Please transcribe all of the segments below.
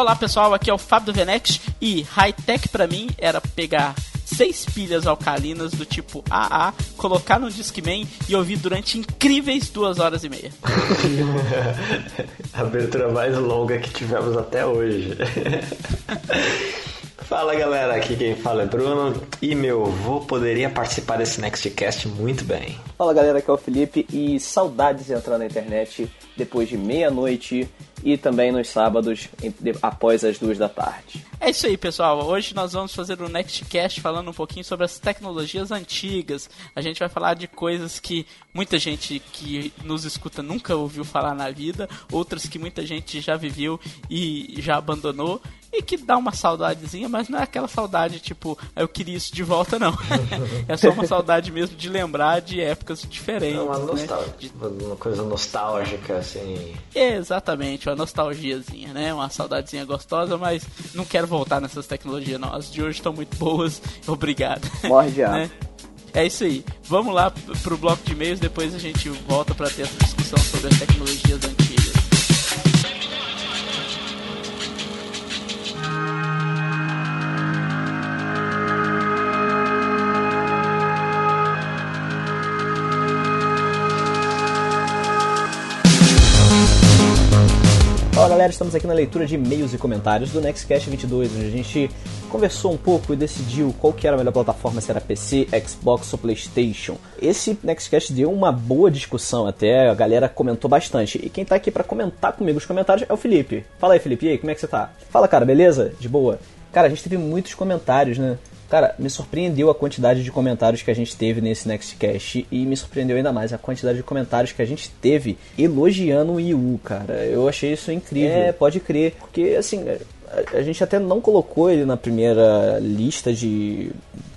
Olá pessoal, aqui é o Fábio do Venex e high-tech pra mim era pegar seis pilhas alcalinas do tipo AA, colocar no Discman e ouvir durante incríveis duas horas e meia. A abertura mais longa que tivemos até hoje. Fala galera, aqui quem fala é Bruno e meu avô poderia participar desse Nextcast muito bem. Fala galera, aqui é o Felipe e saudades de entrar na internet depois de meia-noite e também nos sábados após as duas da tarde. É isso aí, pessoal. Hoje nós vamos fazer o Nextcast falando um pouquinho sobre as tecnologias antigas. A gente vai falar de coisas que muita gente que nos escuta nunca ouviu falar na vida, outras que muita gente já viveu e já abandonou e que dá uma saudadezinha, mas não é aquela saudade tipo, eu queria isso de volta, não. é só uma saudade mesmo de lembrar de épocas diferentes. É uma, nostal... né? uma coisa nostálgica, assim. Exatamente, uma nostalgiazinha, né? Uma saudadezinha gostosa, mas não quero voltar nessas tecnologias, não. As de hoje estão muito boas, obrigado. Morre já. né? É isso aí. Vamos lá pro bloco de e-mails, depois a gente volta para ter essa discussão sobre as tecnologias antigas. Galera, estamos aqui na leitura de e-mails e comentários do Nextcast 22, onde a gente conversou um pouco e decidiu qual que era a melhor plataforma, se era PC, Xbox ou Playstation. Esse Nextcast deu uma boa discussão até, a galera comentou bastante. E quem tá aqui para comentar comigo os comentários é o Felipe. Fala aí Felipe, e aí, como é que você tá? Fala cara, beleza? De boa? Cara, a gente teve muitos comentários, né? Cara, me surpreendeu a quantidade de comentários que a gente teve nesse Nextcast e me surpreendeu ainda mais a quantidade de comentários que a gente teve elogiando o Wii U, cara. Eu achei isso incrível. É, pode crer, porque assim, a, a gente até não colocou ele na primeira lista de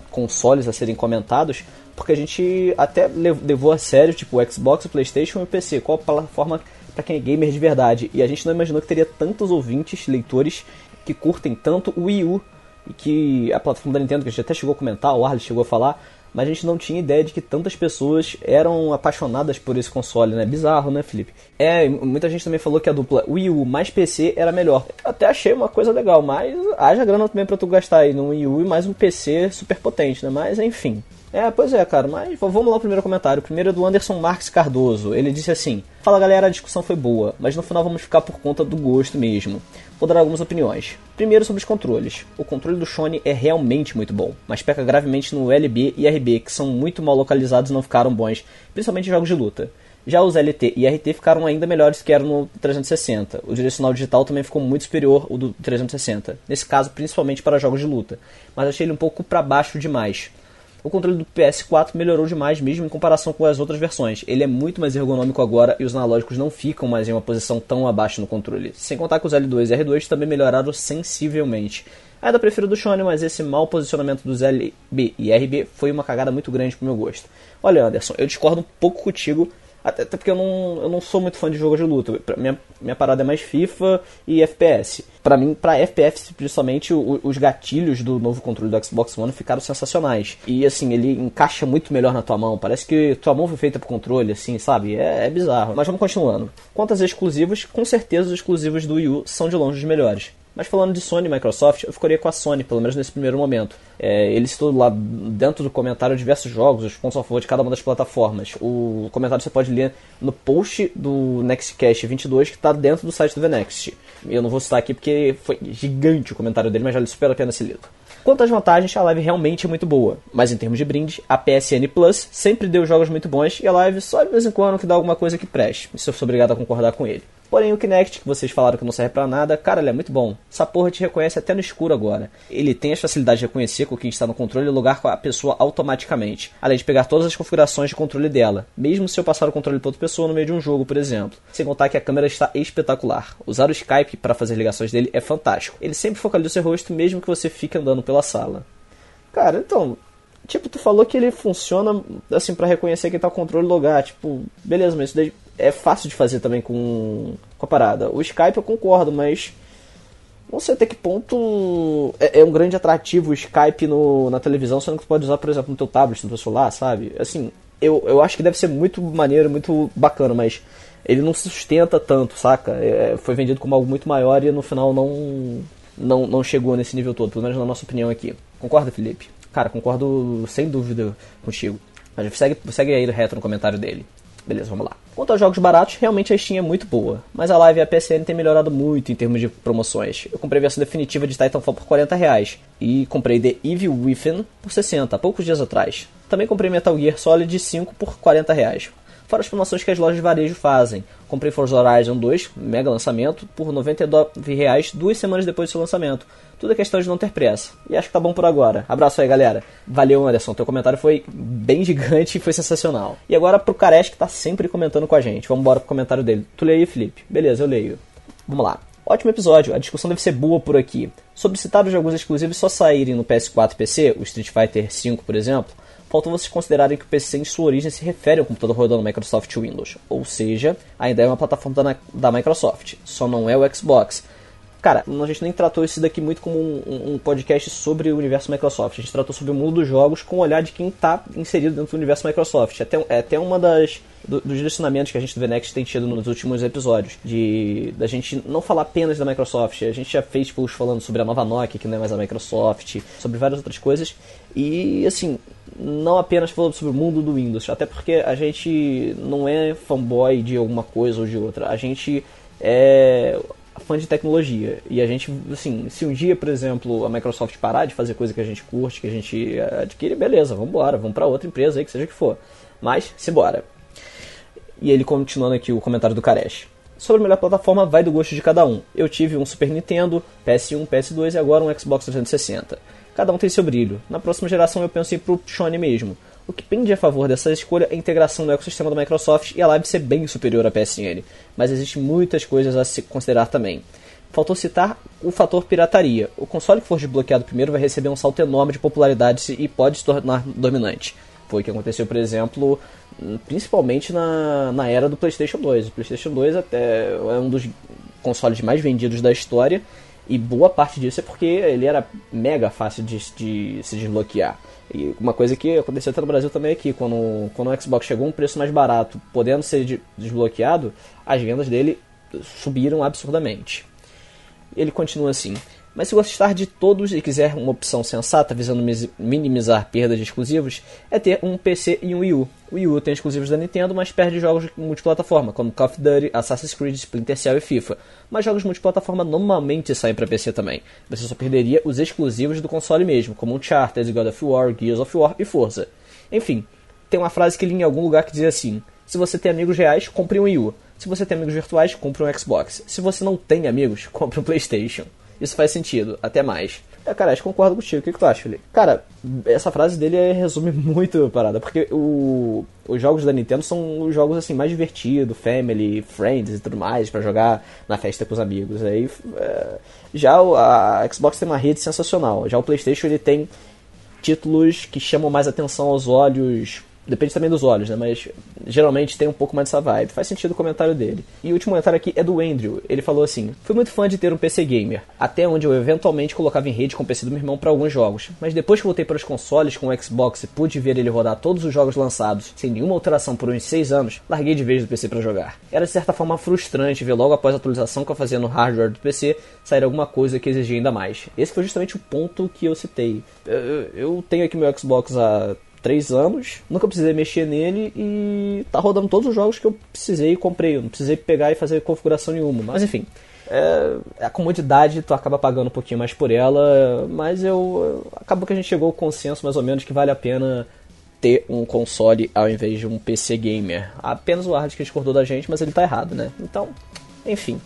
consoles a serem comentados, porque a gente até levou a sério, tipo, o Xbox, o PlayStation e o PC. Qual a plataforma para quem é gamer de verdade? E a gente não imaginou que teria tantos ouvintes, leitores que curtem tanto o Wii U e que a plataforma da Nintendo, que a gente até chegou a comentar, o Arles chegou a falar, mas a gente não tinha ideia de que tantas pessoas eram apaixonadas por esse console, né? Bizarro, né, Felipe? É, muita gente também falou que a dupla Wii U mais PC era melhor. Eu até achei uma coisa legal, mas haja grana também pra tu gastar aí no Wii U e mais um PC super potente, né? Mas enfim. É, pois é, cara, mas vamos lá o primeiro comentário. O primeiro é do Anderson Marques Cardoso. Ele disse assim: Fala galera, a discussão foi boa, mas no final vamos ficar por conta do gosto mesmo. Vou dar algumas opiniões. Primeiro sobre os controles. O controle do Sony é realmente muito bom, mas peca gravemente no LB e RB, que são muito mal localizados e não ficaram bons, principalmente em jogos de luta. Já os LT e RT ficaram ainda melhores que eram no 360. O direcional digital também ficou muito superior ao do 360. Nesse caso, principalmente para jogos de luta. Mas achei ele um pouco para baixo demais. O controle do PS4 melhorou demais mesmo em comparação com as outras versões. Ele é muito mais ergonômico agora e os analógicos não ficam mais em uma posição tão abaixo no controle. Sem contar que os L2 e R2 também melhoraram sensivelmente. Ainda prefiro do Sony, mas esse mau posicionamento dos LB e RB foi uma cagada muito grande pro meu gosto. Olha, Anderson, eu discordo um pouco contigo até, até porque eu não, eu não sou muito fã de jogos de luta. Pra, minha, minha parada é mais FIFA e FPS. Para mim, para FPS, principalmente, o, os gatilhos do novo controle do Xbox One ficaram sensacionais. E assim, ele encaixa muito melhor na tua mão. Parece que tua mão foi feita pro controle, assim, sabe? É, é bizarro. Mas vamos continuando. Quanto às exclusivos, com certeza os exclusivos do Wii U são de longe os melhores. Mas falando de Sony e Microsoft, eu ficaria com a Sony, pelo menos nesse primeiro momento. É, ele citou lá dentro do comentário diversos jogos, os pontos a favor de cada uma das plataformas. O comentário você pode ler no post do Nextcast 22 que está dentro do site do VNext. Eu não vou citar aqui porque foi gigante o comentário dele, mas já super a pena ser lido. Quanto às vantagens, a live realmente é muito boa, mas em termos de brinde, a PSN Plus sempre deu jogos muito bons e a live só de vez em quando que dá alguma coisa que preste. Isso eu sou obrigado a concordar com ele. Porém, o Kinect, que vocês falaram que não serve para nada, cara, ele é muito bom. Essa porra te reconhece até no escuro agora. Ele tem as facilidades de reconhecer com quem está no controle e lugar com a pessoa automaticamente, além de pegar todas as configurações de controle dela, mesmo se eu passar o controle para outra pessoa no meio de um jogo, por exemplo. Sem contar que a câmera está espetacular. Usar o Skype para fazer ligações dele é fantástico. Ele sempre focaliza o seu rosto, mesmo que você fique andando pela sala. Cara, então, Tipo, tu falou que ele funciona assim para reconhecer quem tá o controle logar. Tipo, beleza, mas isso daí é fácil de fazer também com, com a parada. O Skype eu concordo, mas não sei até que ponto é, é um grande atrativo o Skype no, na televisão, sendo que tu pode usar, por exemplo, no teu tablet, no teu celular, sabe? Assim, eu, eu acho que deve ser muito maneiro, muito bacana, mas ele não se sustenta tanto, saca? É, foi vendido como algo muito maior e no final não, não, não chegou nesse nível todo, pelo menos na nossa opinião aqui. Concorda, Felipe? Cara, concordo sem dúvida contigo. Mas segue, segue aí reto no comentário dele. Beleza, vamos lá. Quanto aos jogos baratos, realmente a Steam é muito boa, mas a Live e a PSN tem melhorado muito em termos de promoções. Eu comprei a versão definitiva de Titanfall por 40 reais e comprei The Evil Within por 60, poucos dias atrás. Também comprei Metal Gear Solid 5 por 40 reais fora as promoções que as lojas de varejo fazem. Comprei Forza Horizon 2, mega lançamento, por R$ 99,00 duas semanas depois do seu lançamento. Tudo é questão de não ter pressa. E acho que tá bom por agora. Abraço aí, galera. Valeu, Anderson. Teu comentário foi bem gigante e foi sensacional. E agora pro Caresh que tá sempre comentando com a gente. Vamos embora pro comentário dele. Tu leio aí, Felipe? Beleza, eu leio. Vamos lá. Ótimo episódio, a discussão deve ser boa por aqui. Sobre citar os jogos exclusivos só saírem no PS4 e PC, o Street Fighter V, por exemplo, falta vocês considerarem que o PC em sua origem se refere ao computador rodando Microsoft Windows, ou seja, ainda é uma plataforma da, da Microsoft, só não é o Xbox. Cara, a gente nem tratou isso daqui muito como um, um, podcast sobre o universo Microsoft. A gente tratou sobre o mundo dos jogos com o olhar de quem está inserido dentro do universo Microsoft. Até, é até uma das do, dos direcionamentos que a gente do VNext tem tido nos últimos episódios. De da gente não falar apenas da Microsoft. A gente já fez posts falando sobre a nova Nokia, que não é mais a Microsoft, sobre várias outras coisas. E assim, não apenas falando sobre o mundo do Windows, até porque a gente não é fanboy de alguma coisa ou de outra, a gente é fã de tecnologia. E a gente, assim, se um dia, por exemplo, a Microsoft parar de fazer coisa que a gente curte, que a gente adquire, beleza, vamos embora, vamos para outra empresa aí, que seja que for. Mas, simbora. E ele continuando aqui o comentário do Karesh. Sobre a melhor plataforma, vai do gosto de cada um. Eu tive um Super Nintendo, PS1, PS2 e agora um Xbox 360. Cada um tem seu brilho. Na próxima geração eu penso em ir pro Sony mesmo. O que pende a favor dessa escolha é a integração no ecossistema da Microsoft e a Live ser bem superior à PSN, mas existem muitas coisas a se considerar também. Faltou citar o fator pirataria. O console que for desbloqueado primeiro vai receber um salto enorme de popularidade e pode se tornar dominante. Foi o que aconteceu, por exemplo, principalmente na, na era do PlayStation 2. O PlayStation 2 até é um dos consoles mais vendidos da história e boa parte disso é porque ele era mega fácil de, de se desbloquear. E uma coisa que aconteceu até no Brasil também é quando, quando o Xbox chegou a um preço mais barato, podendo ser desbloqueado, as vendas dele subiram absurdamente. Ele continua assim: mas se gostar de todos e quiser uma opção sensata visando minimizar perdas de exclusivos, é ter um PC e um Wii U. O Wii U tem exclusivos da Nintendo, mas perde jogos multiplataforma, como Call of Duty, Assassin's Creed, Splinter Cell e FIFA. Mas jogos multiplataforma normalmente saem para PC também. Você só perderia os exclusivos do console mesmo, como Uncharted, God of War, Gears of War e Forza. Enfim, tem uma frase que li em algum lugar que diz assim: Se você tem amigos reais, compre um Wii U. Se você tem amigos virtuais, compre um Xbox. Se você não tem amigos, compre um PlayStation. Isso faz sentido. Até mais. É, cara, acho que concordo contigo. O que, que tu acha, Felipe? Cara, essa frase dele é, resume muito a parada. Porque o, os jogos da Nintendo são os jogos assim mais divertidos, family, friends e tudo mais, para jogar na festa com os amigos. Aí, é, já a Xbox tem uma rede sensacional. Já o PlayStation ele tem títulos que chamam mais atenção aos olhos Depende também dos olhos, né? Mas geralmente tem um pouco mais dessa vibe. Faz sentido o comentário dele. E o último comentário aqui é do Andrew. Ele falou assim: Fui muito fã de ter um PC gamer, até onde eu eventualmente colocava em rede com o PC do meu irmão para alguns jogos. Mas depois que voltei para os consoles com o Xbox e pude ver ele rodar todos os jogos lançados sem nenhuma alteração por uns 6 anos, larguei de vez do PC para jogar. Era de certa forma frustrante ver logo após a atualização que eu fazia no hardware do PC sair alguma coisa que exigia ainda mais. Esse foi justamente o ponto que eu citei. Eu, tenho aqui meu Xbox há três anos, nunca precisei mexer nele e tá rodando todos os jogos que eu precisei e comprei. Eu não precisei pegar e fazer configuração nenhuma. Mas enfim, é, a comodidade tu acaba pagando um pouquinho mais por ela, mas eu acabou que a gente chegou ao consenso mais ou menos que vale a pena ter um console ao invés de um PC gamer. Apenas o Hard que discordou da gente, mas ele tá errado, né? Então, enfim.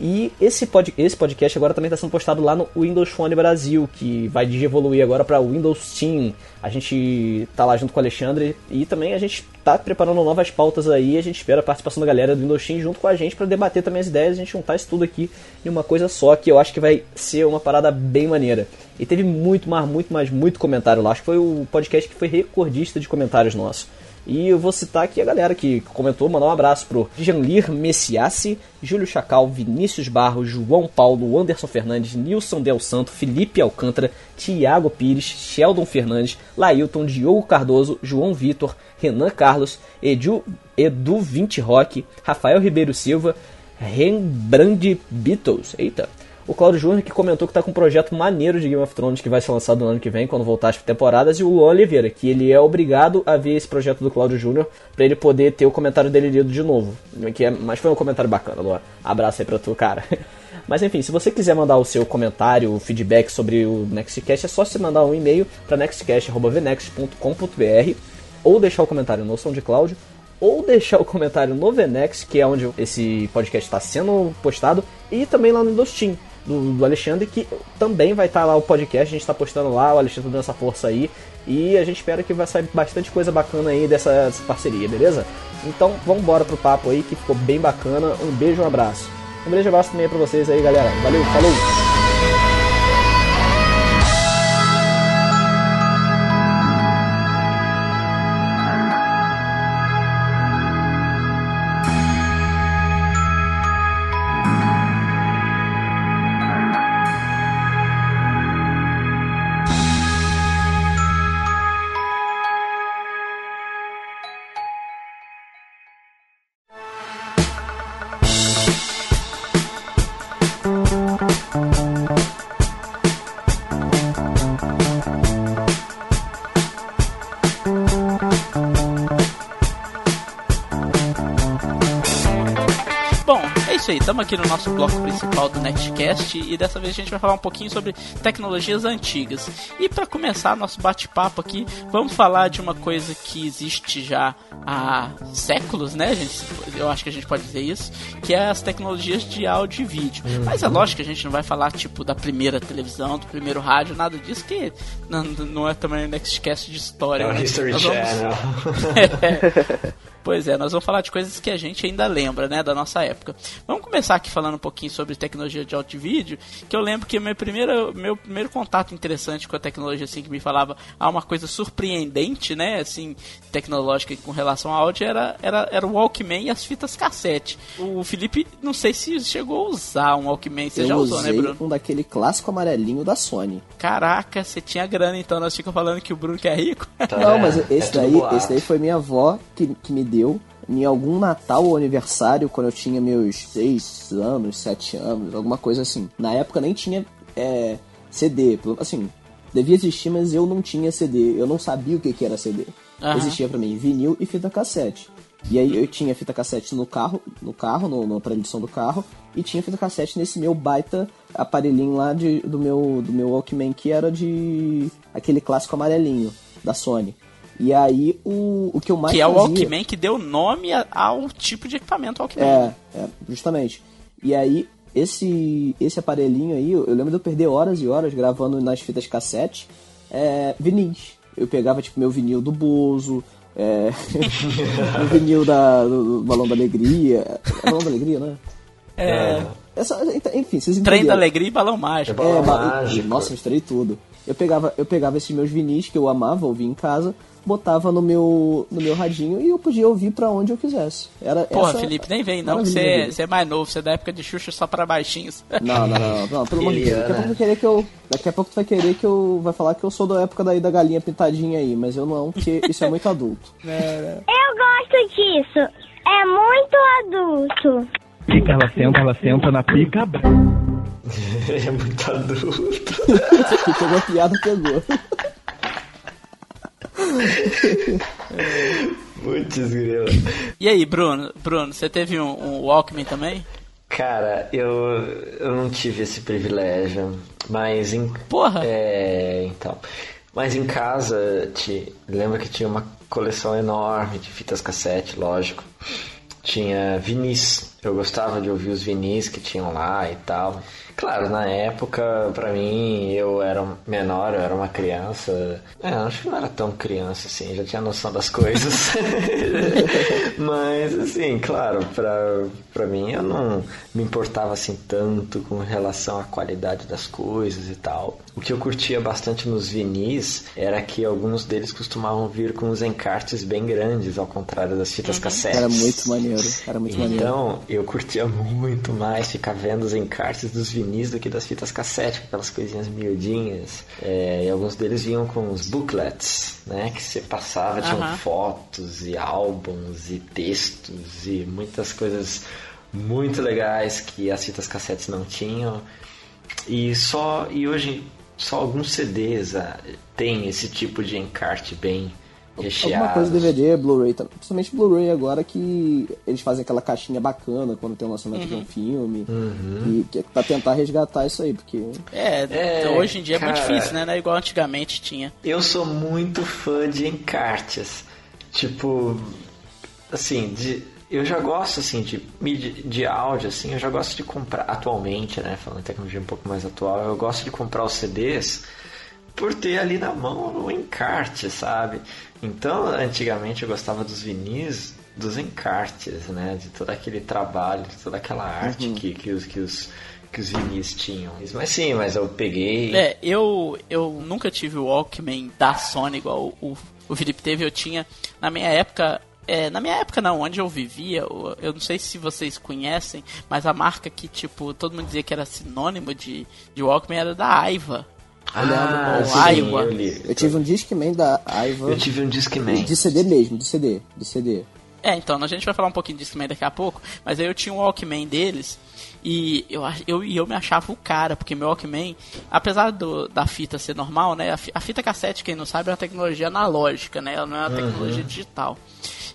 E esse, pod, esse podcast agora também está sendo postado lá no Windows Phone Brasil, que vai evoluir agora para Windows Team. A gente tá lá junto com o Alexandre e também a gente tá preparando novas pautas aí. A gente espera a participação da galera do Windows Team junto com a gente para debater também as ideias, a gente juntar isso tudo aqui em uma coisa só, que eu acho que vai ser uma parada bem maneira. E teve muito mais, muito mais, muito comentário lá. Acho que foi o podcast que foi recordista de comentários nosso. E eu vou citar aqui a galera que comentou, mandar um abraço pro Janlir Messiassi, Júlio Chacal, Vinícius Barros, João Paulo, Anderson Fernandes, Nilson Del Santo, Felipe Alcântara, Tiago Pires, Sheldon Fernandes, Lailton, Diogo Cardoso, João Vitor, Renan Carlos, Edu, Edu Vinte Roque, Rafael Ribeiro Silva, Rembrandt Beatles, eita, o Claudio Júnior que comentou que está com um projeto maneiro de Game of Thrones que vai ser lançado no ano que vem, quando voltar as temporadas, e o Luan Oliveira, que ele é obrigado a ver esse projeto do Claudio Júnior para ele poder ter o comentário dele lido de novo. Que é, mas foi um comentário bacana, Luan. Abraço aí pra tu, cara. Mas enfim, se você quiser mandar o seu comentário, o feedback sobre o Nextcast, é só você mandar um e-mail para nextcast.vnext.com.br ou deixar o comentário no SoundCloud ou deixar o comentário no Venex, que é onde esse podcast está sendo postado, e também lá no Dostin do, do Alexandre, que também vai estar tá lá o podcast, a gente está postando lá, o Alexandre tá dando essa força aí. E a gente espera que vai sair bastante coisa bacana aí dessa, dessa parceria, beleza? Então vamos embora pro papo aí que ficou bem bacana. Um beijo, um abraço. Um beijo e um abraço também pra vocês aí, galera. Valeu, falou! Estamos aqui no nosso bloco principal do Nextcast e dessa vez a gente vai falar um pouquinho sobre tecnologias antigas. E para começar nosso bate-papo aqui, vamos falar de uma coisa que existe já há séculos, né? Gente, eu acho que a gente pode dizer isso, que é as tecnologias de áudio e vídeo. Uhum. Mas é lógico que a gente não vai falar tipo da primeira televisão, do primeiro rádio, nada disso, que não, não é também um Nextcast de história. É né? History vamos... Channel. é. Pois é, nós vamos falar de coisas que a gente ainda lembra, né, da nossa época. Vamos começar aqui falando um pouquinho sobre tecnologia de áudio e vídeo, que eu lembro que meu primeiro, meu primeiro contato interessante com a tecnologia, assim, que me falava ah, uma coisa surpreendente, né, assim, tecnológica com relação ao áudio, era, era, era o Walkman e as fitas cassete. O Felipe, não sei se chegou a usar um Walkman, você eu já usou, né, Bruno? um daquele clássico amarelinho da Sony. Caraca, você tinha grana, então nós ficamos falando que o Bruno que é rico? Tá, não, mas é esse, é daí, esse daí foi minha avó que, que me deu em algum Natal ou aniversário, quando eu tinha meus 6 anos, 7 anos, alguma coisa assim. Na época nem tinha é, CD, assim, devia existir, mas eu não tinha CD, eu não sabia o que, que era CD. Uhum. Existia para mim vinil e fita cassete. E aí eu tinha fita cassete no carro, no carro, no, no edição do carro, e tinha fita cassete nesse meu baita aparelhinho lá de, do meu do meu Walkman que era de aquele clássico amarelinho da Sony. E aí o, o que eu mais Que é o Walkman que deu nome ao tipo de equipamento Walkman. É, é, justamente. E aí esse esse aparelhinho aí, eu lembro de eu perder horas e horas gravando nas fitas cassete é, vinis. Eu pegava tipo meu vinil do Bozo, é, o vinil da, do, do Balão da Alegria. É Balão da Alegria, né? É. é. Essa, enfim, vocês entenderam. Trem da Alegria e Balão Mágico. É, balão mágico. Nossa, misturei tudo. Eu pegava, eu pegava esses meus vinis que eu amava ouvir em casa, botava no meu, no meu radinho e eu podia ouvir para onde eu quisesse. Era Porra, essa Felipe, nem vem não, você, você é mais novo, você é da época de Xuxa só para baixinhos. Não, não, não, não, pelo amor de Deus. Daqui a pouco vai querer que eu. Daqui a pouco tu vai querer que eu. Vai falar que eu sou da época daí da galinha pintadinha aí, mas eu não, porque isso é muito adulto. É, eu gosto disso. É muito adulto. Pica, ela senta, ela senta na pica. é muito adulto. pegou a piada, pegou. Putz, grila. E aí, Bruno? Bruno, você teve um, um, Walkman também? Cara, eu, eu não tive esse privilégio, mas em... Porra! É, então... Mas em casa, te, lembra que tinha uma coleção enorme de fitas cassete, lógico. Tinha vinis. Eu gostava de ouvir os vinis que tinham lá e tal. Claro, na época, pra mim, eu era menor, eu era uma criança. É, acho que não era tão criança assim, já tinha noção das coisas. Mas, assim, claro, pra, pra mim eu não me importava assim tanto com relação à qualidade das coisas e tal. O que eu curtia bastante nos vinis era que alguns deles costumavam vir com os encartes bem grandes, ao contrário das fitas cassete. Era muito maneiro, era muito maneiro. Então, eu curtia muito mais ficar vendo os encartes dos vinis do que das fitas cassete, com aquelas coisinhas miudinhas. É, e alguns deles vinham com os booklets, né? Que você passava, tinham Aham. fotos e álbuns e textos e muitas coisas muito legais que as fitas cassetes não tinham. E só e hoje só alguns CDs ah, tem esse tipo de encarte bem recheado. Alguma coisa DVD, Blu-ray, tá- principalmente Blu-ray agora que eles fazem aquela caixinha bacana quando tem o lançamento de um filme. E que é pra tentar resgatar isso aí, porque É, É, hoje em dia é muito cara. difícil, né? Não é igual antigamente tinha. Eu sou muito fã de encartes. Tipo, assim, de, eu já gosto assim de mídia de áudio assim, eu já gosto de comprar atualmente, né, falando em tecnologia um pouco mais atual, eu gosto de comprar os CDs por ter ali na mão o encarte, sabe? Então, antigamente eu gostava dos vinis dos encartes, né, de todo aquele trabalho, de toda aquela arte que, que os que os que os vinis tinham. Mas sim, mas eu peguei É, eu, eu nunca tive o Walkman da Sony igual o, o Felipe teve, eu tinha. Na minha época. É, na minha época não, onde eu vivia, eu, eu não sei se vocês conhecem, mas a marca que, tipo, todo mundo dizia que era sinônimo de, de Walkman era da Aiva. Ah, o sim, Aiwa. eu li. eu tive um Discman da Aiva Eu tive um Discman. de CD mesmo, de CD, de CD. É, então, a gente vai falar um pouquinho disso também daqui a pouco, mas aí eu tinha um Walkman deles e eu, eu, eu me achava o cara, porque meu Walkman, apesar do, da fita ser normal, né, a, fi- a fita cassete, quem não sabe, é uma tecnologia analógica, né, ela não é uma tecnologia digital.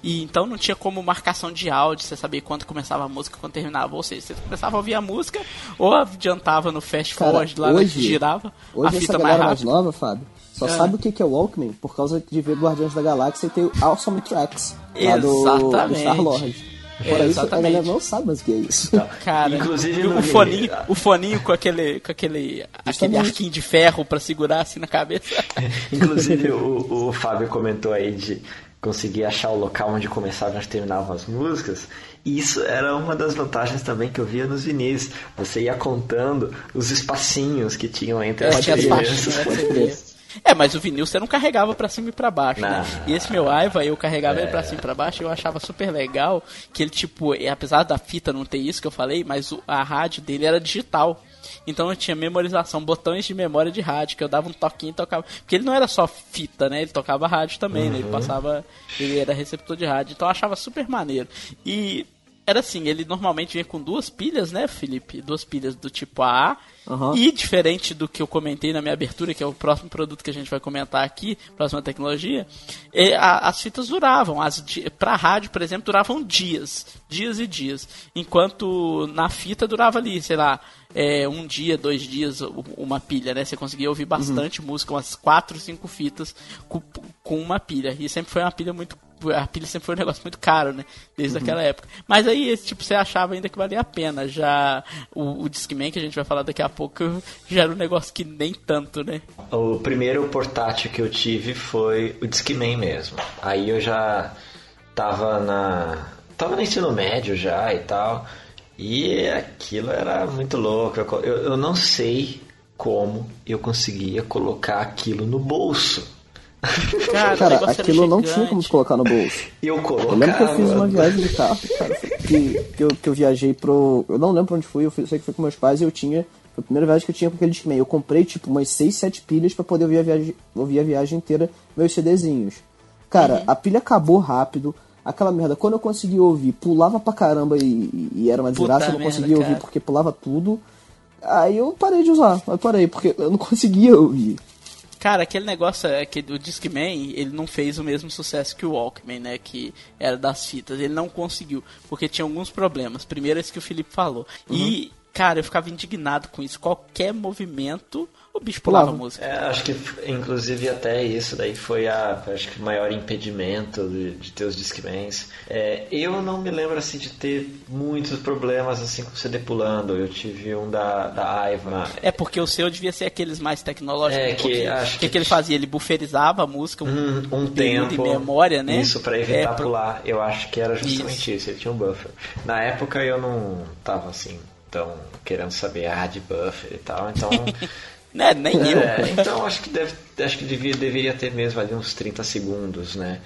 E então não tinha como marcação de áudio, você sabia quando começava a música, quando terminava, ou seja, você começava a ouvir a música ou adiantava no fast Cara, forward lá hoje- girava a Hoje essa fita mais mais nova, Fábio, só É. sabe o que é Walkman por causa de ver Guardiões da Galáxia e ter o Awesome Tracks lá do, do Exatamente. Star-Lord. Fora isso, a Exatamente. galera não sabe mais o que é isso. Cara, Inclusive o foninho, o foninho com aquele, com aquele, aquele arquinho de ferro pra segurar assim na cabeça. Inclusive o, o Fábio comentou aí de conseguir achar o local onde começavam e onde terminavam as músicas. E isso era uma das vantagens também que eu via nos vinis. Você ia contando os espacinhos que tinham entre É, as as trilhas. Né. É, mas o vinil você não carregava pra cima e pra baixo, né? Não. E esse meu Aiva, eu carregava ele pra cima e pra baixo e eu achava super legal que ele, tipo, apesar da fita não ter isso que eu falei, mas a rádio dele era digital. Então eu tinha memorização, botões de memória de rádio, que eu dava um toquinho e tocava. Porque ele não era só fita, né? Ele tocava rádio também, né? Ele passava. Ele era receptor de rádio. Então eu achava super maneiro. E era assim, ele normalmente vinha com duas pilhas, né, Felipe? Duas pilhas do tipo AA. Aham. E diferente do que eu comentei na minha abertura, que é o próximo produto que a gente vai comentar aqui, próxima tecnologia, e a- as fitas duravam. As, pra rádio, por exemplo, duravam dias. Dias e dias. Enquanto na fita durava ali, sei lá, é, um dia, dois dias, uma pilha, né? Você conseguia ouvir bastante música, umas quatro, cinco fitas com, com uma pilha. E sempre foi uma pilha muito a pilha sempre foi um negócio muito caro, né? Desde aquela época. Mas aí, esse tipo, você achava ainda que valia a pena. Já o, o Discman, que a gente vai falar daqui a pouco, já era um negócio que nem tanto, né? O primeiro portátil que eu tive foi o Discman mesmo. Aí eu já tava na. tava no ensino médio já e tal. E aquilo era muito louco. Eu, co- eu, eu não sei como eu conseguia colocar aquilo no bolso. Cara, Cara, aquilo não tinha como te colocar no bolso. Eu Eu colocava. lembro que eu fiz uma viagem de carro, cara, que, que, eu, que eu viajei pro. Eu não lembro pra onde fui, eu fui- sei que fui com meus pais e eu tinha. Foi a primeira viagem que eu tinha com aquele Discman. Eu comprei tipo umas 6, 7 pilhas pra poder ouvir a viagem, ouvir a viagem inteira meus CDzinhos. Cara, Uhum. a pilha acabou rápido. Aquela merda, quando eu consegui ouvir, pulava pra caramba e, e era uma Puta desgraça, eu não merda, conseguia ouvir cara. porque pulava tudo. Aí eu parei de usar, eu parei, porque eu não conseguia ouvir. Cara, aquele negócio é que o Discman, ele não fez o mesmo sucesso que o Walkman, né? Que era das fitas. Ele não conseguiu, porque tinha alguns problemas. Primeiro, esse que o Felipe falou. E, cara, eu ficava indignado com isso. Qualquer movimento, o bicho pulava a música. É, acho que inclusive até isso daí foi a acho que o maior impedimento de, de ter os Discmans. É, eu não me lembro assim de ter muitos problemas assim com o CD pulando. Eu tive um da, da Aiva. É porque o seu devia ser aqueles mais tecnológicos. É, um que acho O que, que- que ele fazia? Ele buferizava a música um, Um, um tempo de memória, né? Isso para evitar É, pra- pular. Eu acho que era justamente Isso. isso. Ele tinha um buffer. Na época eu não tava assim tão querendo saber ah, de buffer e tal. Então Né, nem eu. É, então acho que deve, acho que devia, deveria ter mesmo ali uns 30 segundos, né?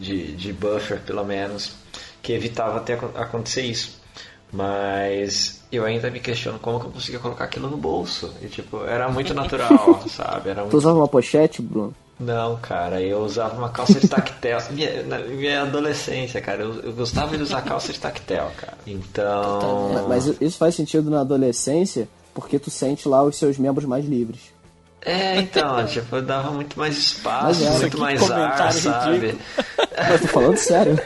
De, de buffer, pelo menos, que evitava até acon- acontecer isso. Mas eu ainda me questiono como que eu conseguia colocar aquilo no bolso. E tipo, era muito natural, sabe? Era Tu muito... usava uma pochete, Bruno? Não, cara, eu usava uma calça de tactel. minha, na minha adolescência, cara, eu, eu gostava de usar calça de tactel, cara. Então. Mas isso faz sentido na adolescência, porque tu sente lá os seus membros mais livres. É, então, tipo, dava muito mais espaço, é, muito mais ar, sabe? Mas tô falando sério.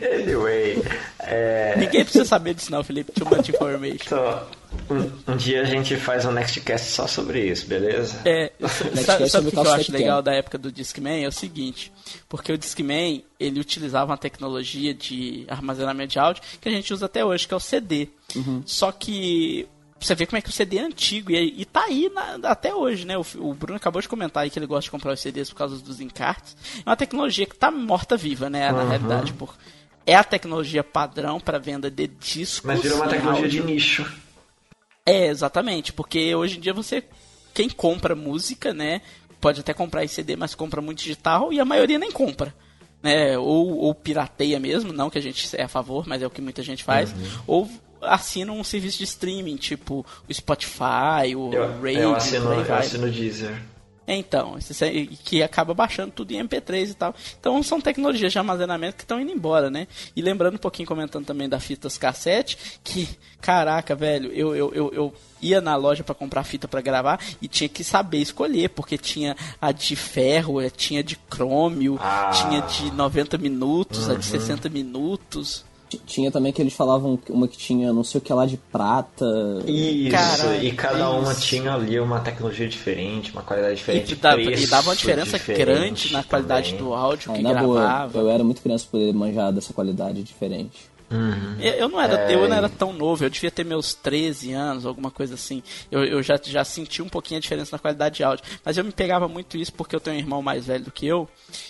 Anyway, é, Ninguém precisa saber disso não, Felipe. Too much information. então, um, um dia a gente faz um Nextcast só sobre isso, beleza? É, sabe, sabe sobre o que eu calça acho legal da época do Discman? É o seguinte, porque o Discman, ele utilizava uma tecnologia de armazenamento de áudio que a gente usa até hoje, que é o CD. Só que você vê como é que o CD é antigo e, e tá aí na- até hoje, né? O, o Bruno acabou de comentar aí que ele gosta de comprar os CDs por causa dos encartes. É uma tecnologia que tá morta-viva, né? Na realidade, por... é a tecnologia padrão para venda de discos. Mas virou uma tecnologia de áudio. nicho. É, exatamente, porque hoje em dia você, quem compra música, né, pode até comprar em CD, mas compra muito digital e a maioria nem compra. Né, ou, ou pirateia mesmo, não que a gente é a favor, mas é o que muita gente faz, Uhum. ou assina um serviço de streaming, tipo o Spotify, o Eu, Radio, eu, assino, aí eu vai. assino o Deezer. Então, esse- que acaba baixando tudo em MP3 e tal. Então são tecnologias de armazenamento que estão indo embora, né? E lembrando um pouquinho, comentando também da fitas cassete, que, caraca, velho, eu, eu, eu, eu ia na loja pra comprar fita pra gravar e tinha que saber escolher, porque tinha a de ferro, eh, tinha de crômio, Ah. tinha de 90 minutos, a de 60 minutos. Tinha também que eles falavam uma que tinha não sei o que lá de prata. Isso, Caralho, e cada uma isso. tinha ali uma tecnologia diferente, uma qualidade diferente. E, dava, e dava uma diferença grande na qualidade também. do áudio Aí, que na boa, gravava. eu era muito criança poder manjar dessa qualidade diferente. Eu, eu não era, É. eu não era tão novo, eu devia ter meus 13 anos, alguma coisa assim. Eu, eu já, já senti um pouquinho a diferença na qualidade de áudio. Mas eu me pegava muito isso porque eu tenho um irmão mais velho do que eu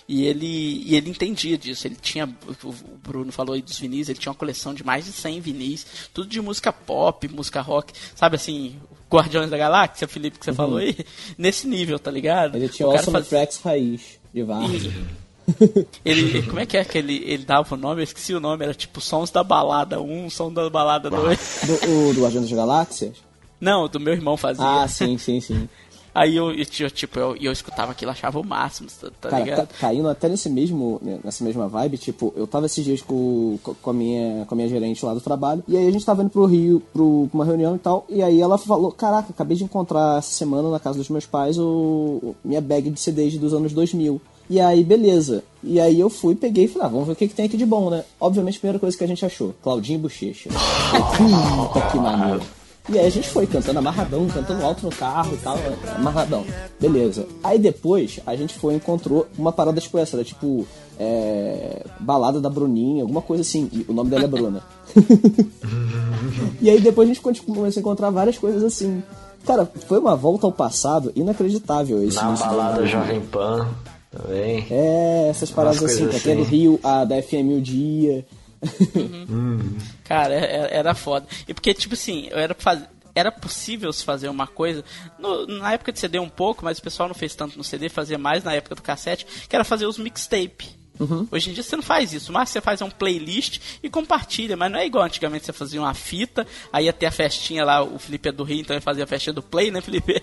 e ele, e ele entendia disso. Ele tinha, o Bruno falou aí dos vinis, ele tinha uma coleção de mais de 100 vinis, tudo de música pop, música rock, sabe assim, Guardiões da Galáxia, Felipe, que você falou aí, nesse nível, tá ligado? Ele tinha O Awesome faz- Tracks raiz de Vargas. Ele, como é que é que ele, ele dava o nome? Eu esqueci o nome, era tipo Sons da Balada 1, Som da Balada 2. Do, o do Guardiões das Galáxias? Não, do meu irmão fazia. Ah, sim, sim, sim. Aí eu, eu, tipo, eu, eu escutava aquilo, achava o máximo, tá, tá Cara, ligado? ca- caindo até nesse mesmo, nessa mesma vibe, tipo, eu tava esses dias com, com, a minha, com a minha gerente lá do trabalho, e aí a gente tava indo pro Rio pro, pra uma reunião e tal, e aí ela falou, caraca, acabei de encontrar essa semana na casa dos meus pais o, o- minha bag de CDs dos anos 2000. E aí, beleza. E aí eu fui, peguei e falei, ah, vamos ver o que, que tem aqui de bom, né? Obviamente, a primeira coisa que a gente achou, Claudinho e Bochecha. Puta que maneiro. E aí a gente foi cantando amarradão, cantando alto no carro e tal, amarradão. Beleza. Aí depois a gente foi e encontrou uma parada tipo essa, era tipo é, balada da Bruninha, alguma coisa assim. E o nome dela é Bruna. e aí depois a gente começou a encontrar várias coisas assim. Cara, foi uma volta ao passado inacreditável esse Na balada Jovem Pan também. É, essas paradas Umas assim, que até do assim. Rio, a da FM o dia. Cara, é- é- era foda. E porque, tipo assim, eu era faz... Era possível se fazer uma coisa. no- na época de CD um pouco, mas o pessoal não fez tanto no CD, fazia mais na época do cassete, que era fazer os mixtape. Hoje em dia você não faz isso, mas você faz um playlist e compartilha, mas não é igual antigamente você fazia uma fita, aí ia ter a festinha lá, o Felipe é do Rio, então ele fazia a festinha do Play, né, Felipe?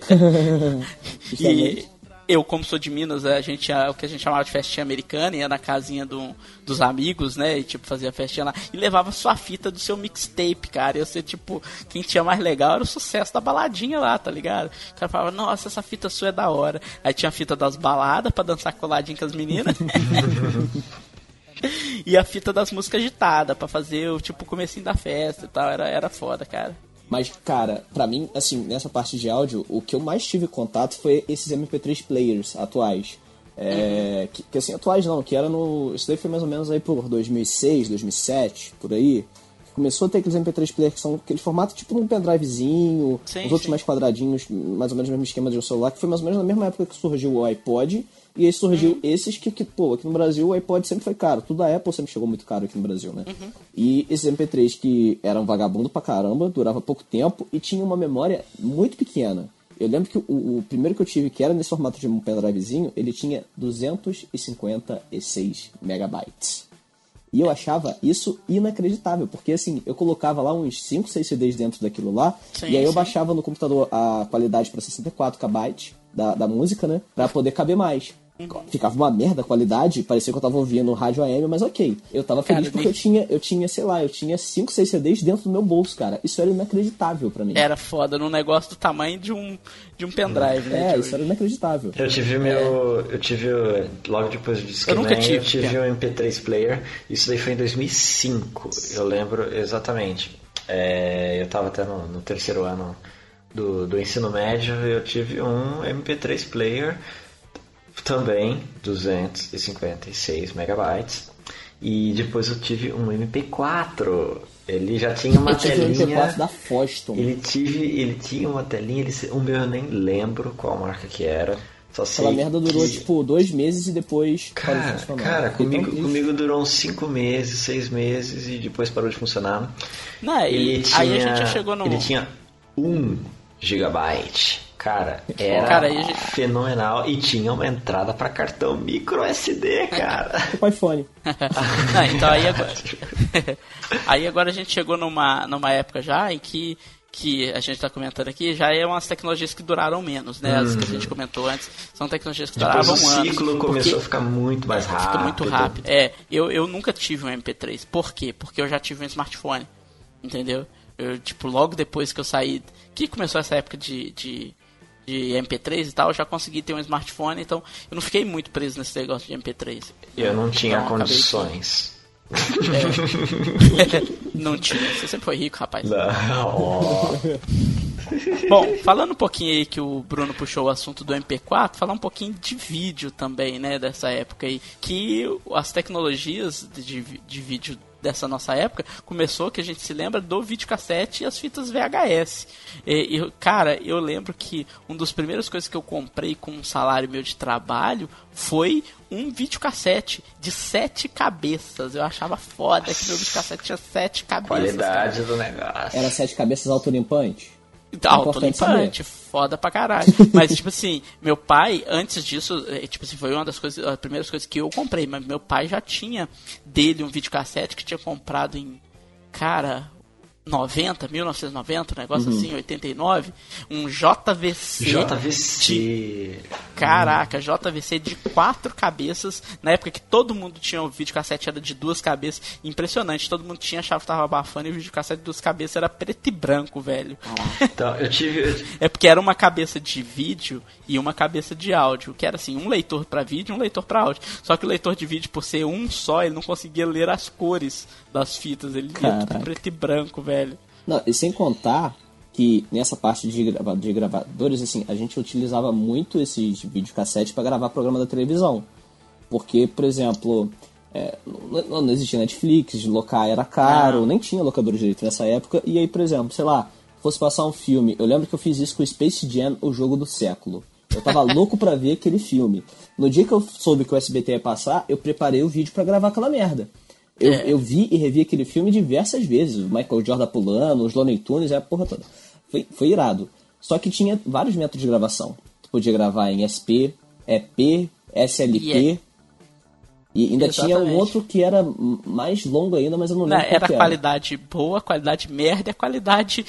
e. eu, como sou de Minas, a gente ia- o que a gente chamava de festinha americana, ia na casinha do- dos amigos, né? E tipo, fazia festinha lá. E levava sua fita do seu mixtape, cara. E você, tipo, quem tinha mais legal era o sucesso da baladinha lá, tá ligado? O cara falava, nossa, essa fita sua é da hora. Aí tinha a fita das baladas pra dançar coladinho com as meninas. e a fita das músicas agitada pra fazer o tipo comecinho da festa e tal. Era, era foda, cara. Mas, cara, pra mim, assim, nessa parte de áudio, o que eu mais tive contato foi esses MP3 players atuais. É, que, que, assim, atuais não, que era no. Isso daí foi mais ou menos aí por 2006, 2007, por aí. Começou a ter aqueles MP3 players que são aquele formato tipo um pendrivezinho, Sim, os outros sim. mais quadradinhos, mais ou menos no mesmo esquema de um celular, que foi mais ou menos na mesma época que surgiu o iPod. E aí surgiu esses que, que, pô, aqui no Brasil o iPod sempre foi caro. Tudo da Apple sempre chegou muito caro aqui no Brasil, né? E esses MP3 que eram vagabundo pra caramba, durava pouco tempo e tinha uma memória muito pequena. Eu lembro que o, o primeiro que eu tive, que era nesse formato de um pendrivezinho, ele tinha 256 megabytes. E eu achava isso inacreditável, porque assim, eu colocava lá uns 5, 6 CDs dentro daquilo lá, Sim, e aí eu sim. baixava no computador a qualidade para 64 KB da, da música, né? Pra poder caber mais. Uhum. Ficava uma merda a qualidade, parecia que eu tava ouvindo rádio AM, mas ok. Eu tava feliz Cara, porque eu tinha, eu tinha, sei lá, eu tinha 5, 6 CDs dentro do meu bolso, cara. Isso era inacreditável pra mim. Era foda, num negócio do tamanho de um, de um pendrive, né? É, isso hoje. era inacreditável. Eu tive meu. Eu tive. o- Logo depois do Discman, Eu nunca tive, eu tive cara. um MP3 player. Isso daí foi em 2005. Eu lembro exatamente. É, eu tava até no, no terceiro ano do, do ensino médio. Eu tive um MP3 player também, 256 megabytes. E depois eu tive um MP4. Ele já tinha uma eu tive telinha. MP4 da Foston. Ele tive, ele tinha uma telinha, ele, o meu eu nem lembro qual marca que era. Só sei Aquela merda durou, que- tipo, dois meses e depois parou de Cara, funcionar. cara Fiquei tão comigo, comigo durou uns 5 meses, 6 meses e depois parou de funcionar. Não, e Ele tinha, aí a gente chegou no. Ele tinha 1 gigabyte. Cara, era Cara, gente- fenomenal e tinha uma entrada para cartão micro SD, cara. Tipo iPhone. Não, então aí agora. aí agora a gente chegou numa, numa época já em que, que a gente está comentando aqui, já é umas tecnologias que duraram menos, né? As que a gente comentou antes. São tecnologias que Uhum. Depois duravam o anos. ciclo porque- começou a ficar muito mais rápido. Fica muito rápido. É, eu, eu nunca tive um MP3. Por quê? Porque eu já tive um smartphone. Entendeu? Eu, tipo, logo depois que eu saí. Que começou essa época de, de, de MP3 e tal, eu já consegui ter um smartphone, então eu não fiquei muito preso nesse negócio de MP3. Eu não tinha Então, condições. não tinha. Você sempre foi rico, rapaz. Não. Bom, falando um pouquinho aí que o Bruno puxou o assunto do MP4, falar um pouquinho de vídeo também, né, dessa época aí. Que as tecnologias de, de vídeo dessa nossa época começou, que a gente se lembra, do videocassete e as fitas VHS. E, e, cara, eu lembro que uma das primeiras coisas que eu comprei com um salário meu de trabalho foi um videocassete de sete cabeças. Eu achava foda que meu videocassete tinha sete cabeças. cara. Qualidade do negócio. Era sete cabeças autolimpantes. Autolimpante, saber. foda pra caralho. Mas, tipo assim, meu pai, antes disso, eh, tipo assim, foi uma das coisas, as primeiras coisas que eu comprei, mas meu pai já tinha dele um videocassete que tinha comprado em, cara, 90, 1990, um negócio assim, 89, um JVC. JVC. Caraca, JVC de quatro cabeças. Na época que todo mundo tinha o videocassete era de duas cabeças. Impressionante, todo mundo tinha, achava que tava abafando e o videocassete de duas cabeças era preto e branco, velho. Então, eu tive. É porque era uma cabeça de vídeo e uma cabeça de áudio, que era assim, um leitor para vídeo e um leitor para áudio. Só que o leitor de vídeo, por ser um só, ele não conseguia ler as cores das fitas, ele lia tudo Caraca. preto e branco, velho. Não, e sem contar que nessa parte de, grava- de gravadores, assim, a gente utilizava muito esses videocassetes para gravar programa da televisão. Porque, por exemplo, é, não, não existia Netflix, locar era caro, Não. nem tinha locador direito nessa época. E aí, por exemplo, sei lá, fosse passar um filme, eu lembro que eu fiz isso com Space Jam, o jogo do século. Eu tava louco pra ver aquele filme. No dia que eu soube que o SBT ia passar, eu preparei o vídeo pra gravar aquela merda. Eu, É. eu vi e revi aquele filme diversas vezes. O Michael Jordan pulando, os Looney Tunes, é a porra toda. Foi, foi irado. Só que tinha vários métodos de gravação. Tu podia gravar em SP, EP, SLP. E é- E ainda tinha um Exatamente. outro que era mais longo ainda, mas eu não Não, lembro qual era que qualidade boa, qualidade merda e a qualidade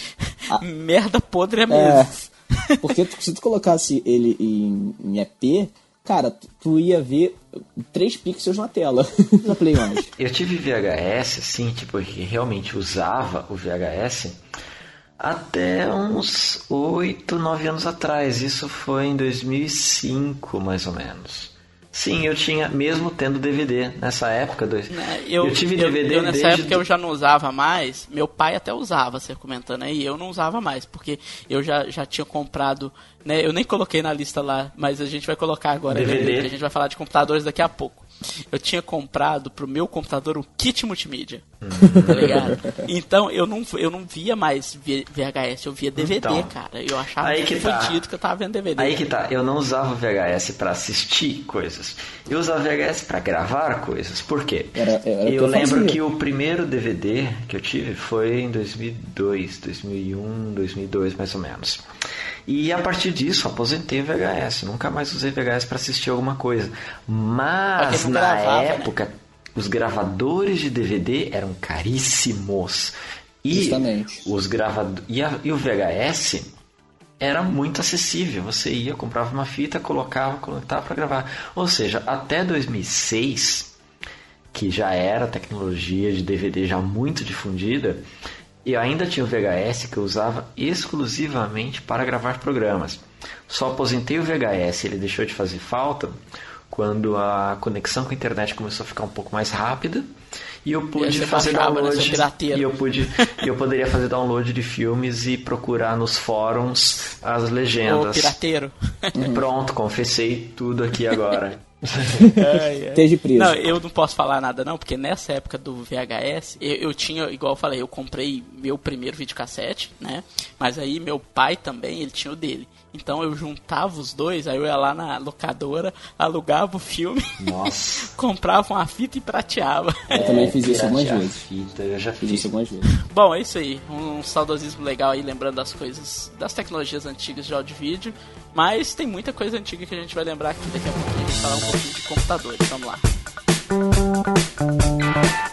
Ah. merda podre a É, porque se tu colocasse ele em, em EP, cara, tu, ia ver 3 pixels na tela. na Play. Eu tive VHS, assim, tipo, que realmente usava o VHS até uns 8, 9 anos atrás. Isso foi em 2005, mais ou menos. Sim, eu tinha, mesmo tendo DVD nessa época. Do... Né, Eu, eu tive eu- DVD eu, nessa desde... época eu já não usava mais. Meu pai até usava, você comentando aí. Eu não usava mais, porque eu já, já tinha comprado. Né, eu nem coloquei na lista lá, mas a gente vai colocar agora. né, DVD. que a gente vai falar de computadores daqui a pouco. Eu tinha comprado pro meu computador um kit multimídia. Tá ligado? Então eu não, eu não via mais VHS, eu via DVD, Então, cara. Eu achava aí que que tá. que eu tava vendo DVD. Aí que tá, eu não usava VHS pra assistir coisas. Eu usava VHS pra gravar coisas. Por quê? Era- era eu lembro fazia. que o primeiro DVD que eu tive foi em 2002, 2001, 2002 mais ou menos. E a partir disso, aposentei o VHS. Nunca mais usei VHS pra assistir alguma coisa. Mas na gravava, né? época, os gravadores de DVD eram caríssimos. E Justamente. os gravadores e, e o VHS era muito acessível. Você ia, comprava uma fita, colocava, colocava para gravar. Ou seja, até 2006, que já era tecnologia de DVD já muito difundida, eu ainda tinha o VHS que eu usava exclusivamente para gravar programas. Só aposentei o VHS, ele deixou de fazer falta quando a conexão com a internet começou a ficar um pouco mais rápida e eu pude você fazer né, download e eu pude e eu poderia fazer download de filmes e procurar nos fóruns as legendas. pirateiro. Pronto, confessei tudo aqui agora. Esteja preso. Não, eu não posso falar nada não, porque nessa época do VHS, eu, eu tinha, igual eu falei, eu comprei meu primeiro videocassete, né? Mas aí meu pai também, ele tinha o dele. Então eu juntava os dois, aí eu ia lá na locadora, alugava o filme, Nossa. comprava uma fita e prateava. Eu também fiz isso algumas vezes. Fita, eu já Fiz isso algumas vezes. Bom, é isso aí. Um saudosismo legal aí, lembrando das coisas, das tecnologias antigas de áudio e vídeo. Mas tem muita coisa antiga que a gente vai lembrar aqui daqui a pouco. A gente vai falar um pouquinho de computadores. Vamos lá. A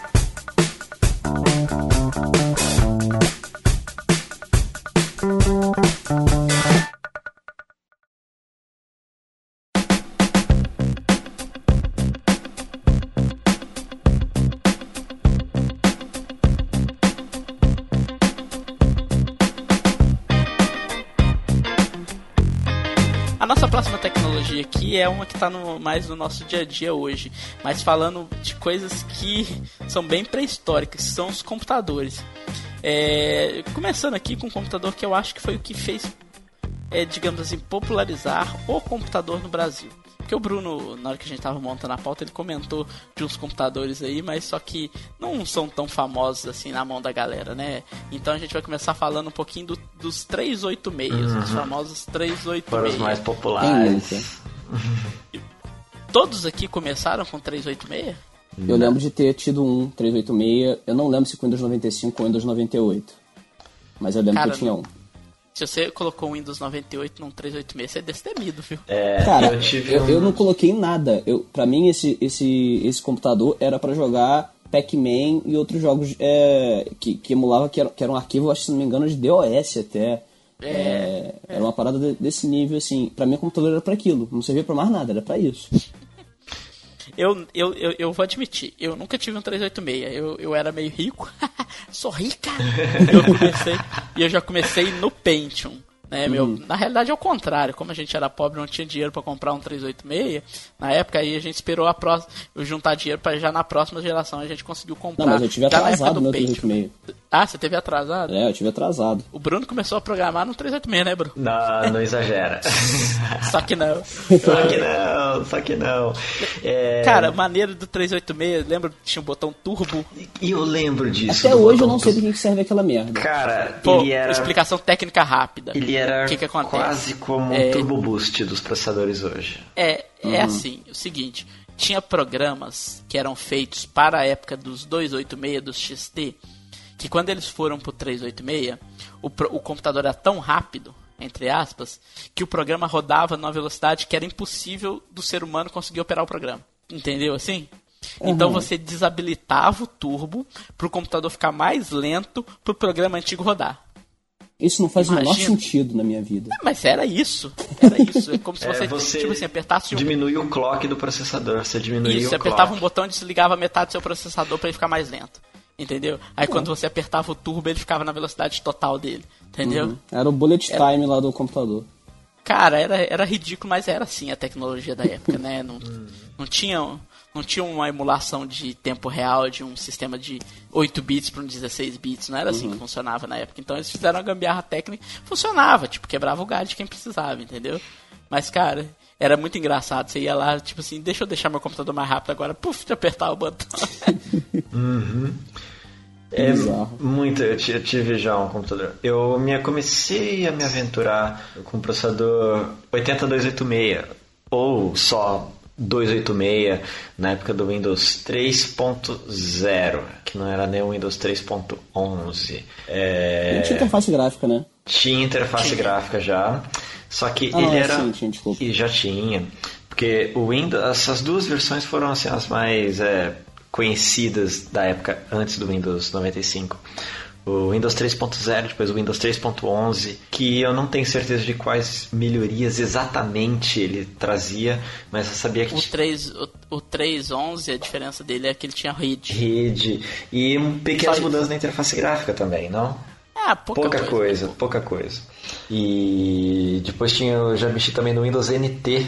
é uma que está mais no nosso dia a dia hoje, mas falando de coisas que são bem pré-históricas, que são os computadores. É, começando aqui com um computador que eu acho que foi o que fez, é, digamos assim, popularizar o computador no Brasil. Porque o Bruno, na hora que a gente estava montando a pauta, ele comentou de uns computadores aí, mas só que não são tão famosos assim na mão da galera, né? Então a gente vai começar falando um pouquinho do- dos 386, os famosos 386. Foram os mais populares. nunca? Todos aqui começaram com 386? Eu lembro de ter tido um 386. Eu não lembro se com Windows 95 ou Windows 98. Mas eu lembro Cara, que eu tinha um. Se você colocou o Windows 98 num 386, você é destemido, viu? É, Cara, eu tive eu, um... eu não coloquei nada. Eu, pra mim, esse, esse, esse computador era pra jogar Pac-Man e outros jogos é, que, que emulava, que era, que era um arquivo, acho que se não me engano, de DOS até. É, Era uma parada de- desse nível, assim. Pra mim, o computador era pra aquilo. Não servia pra mais nada, era pra isso. Eu, eu, eu, eu vou admitir, eu nunca tive um 386. Eu, eu era meio rico. Sou rica! eu comecei, e eu já comecei no Pentium. Né, meu, na realidade é o contrário, como a gente era pobre não tinha dinheiro pra comprar um 386, na época aí a gente esperou a próxima, eu juntar dinheiro pra já na próxima geração a gente conseguiu comprar. Não, mas eu tive atrasado Pentium. 386. Ah, você teve atrasado? É, eu tive atrasado. O Bruno começou a programar no 386, né, Bruno? Não, não exagera. Só que não. só que não, só que não. É, Cara, maneiro do 386, lembra que tinha um botão turbo? E eu lembro disso. Até hoje eu não sei do que serve aquela merda. Cara, Pô, ele era... explicação técnica rápida. Ele era O que que quase como um É. turbo boost dos processadores hoje. É, é assim, o seguinte, tinha programas que eram feitos para a época dos 286 dos XT, que quando eles foram pro 386, o, o computador era tão rápido, entre aspas, que o programa rodava numa velocidade que era impossível do ser humano conseguir operar o programa. Entendeu assim? Então você desabilitava o turbo para o computador ficar mais lento para o programa antigo rodar. Isso não faz o menor Imagina. sentido na minha vida. Mas era isso. Era isso. É como se É, você, você tipo assim, apertasse um Diminui o clock do processador. Você diminui Isso, o você apertava um clock. botão e desligava metade do seu processador para ele ficar mais lento. Entendeu? Aí quando você apertava o turbo, ele ficava na velocidade total dele. Entendeu? Era o bullet time lá do computador. Cara, era, era ridículo, mas era assim a tecnologia da época, né? Não, não tinha não tinha uma emulação de tempo real de um sistema de 8 bits para um 16 bits, não era assim que funcionava na época. Então eles fizeram a gambiarra técnica, funcionava, tipo, quebrava o galho de quem precisava, entendeu? Mas, cara, era muito engraçado. Você ia lá, tipo assim, deixa eu deixar meu computador mais rápido agora, puf, de apertar o botão. É Bizarro. muito, eu eu tive já um computador. Eu me comecei a me aventurar com o processador 80286 ou só 286 na época do Windows 3.0, que não era nem o Windows 3.11. É, tinha interface gráfica, né? tinha interface gráfica já, só que Ah, ele era sim, tinha, desculpa. e já tinha, porque o Windows, essas duas versões foram assim, as mais é, conhecidas da época antes do Windows 95. O Windows 3.0, depois o Windows 3.11, que eu não tenho certeza de quais melhorias exatamente ele trazia, mas eu sabia que O 3, o, o 3.11, a diferença dele é que ele tinha rede. rede e um pequenas Só isso. mudanças na interface gráfica também, não? Ah, pouca, Pouca, coisa, né? pouca coisa. E depois tinha, eu já mexi também no Windows NT.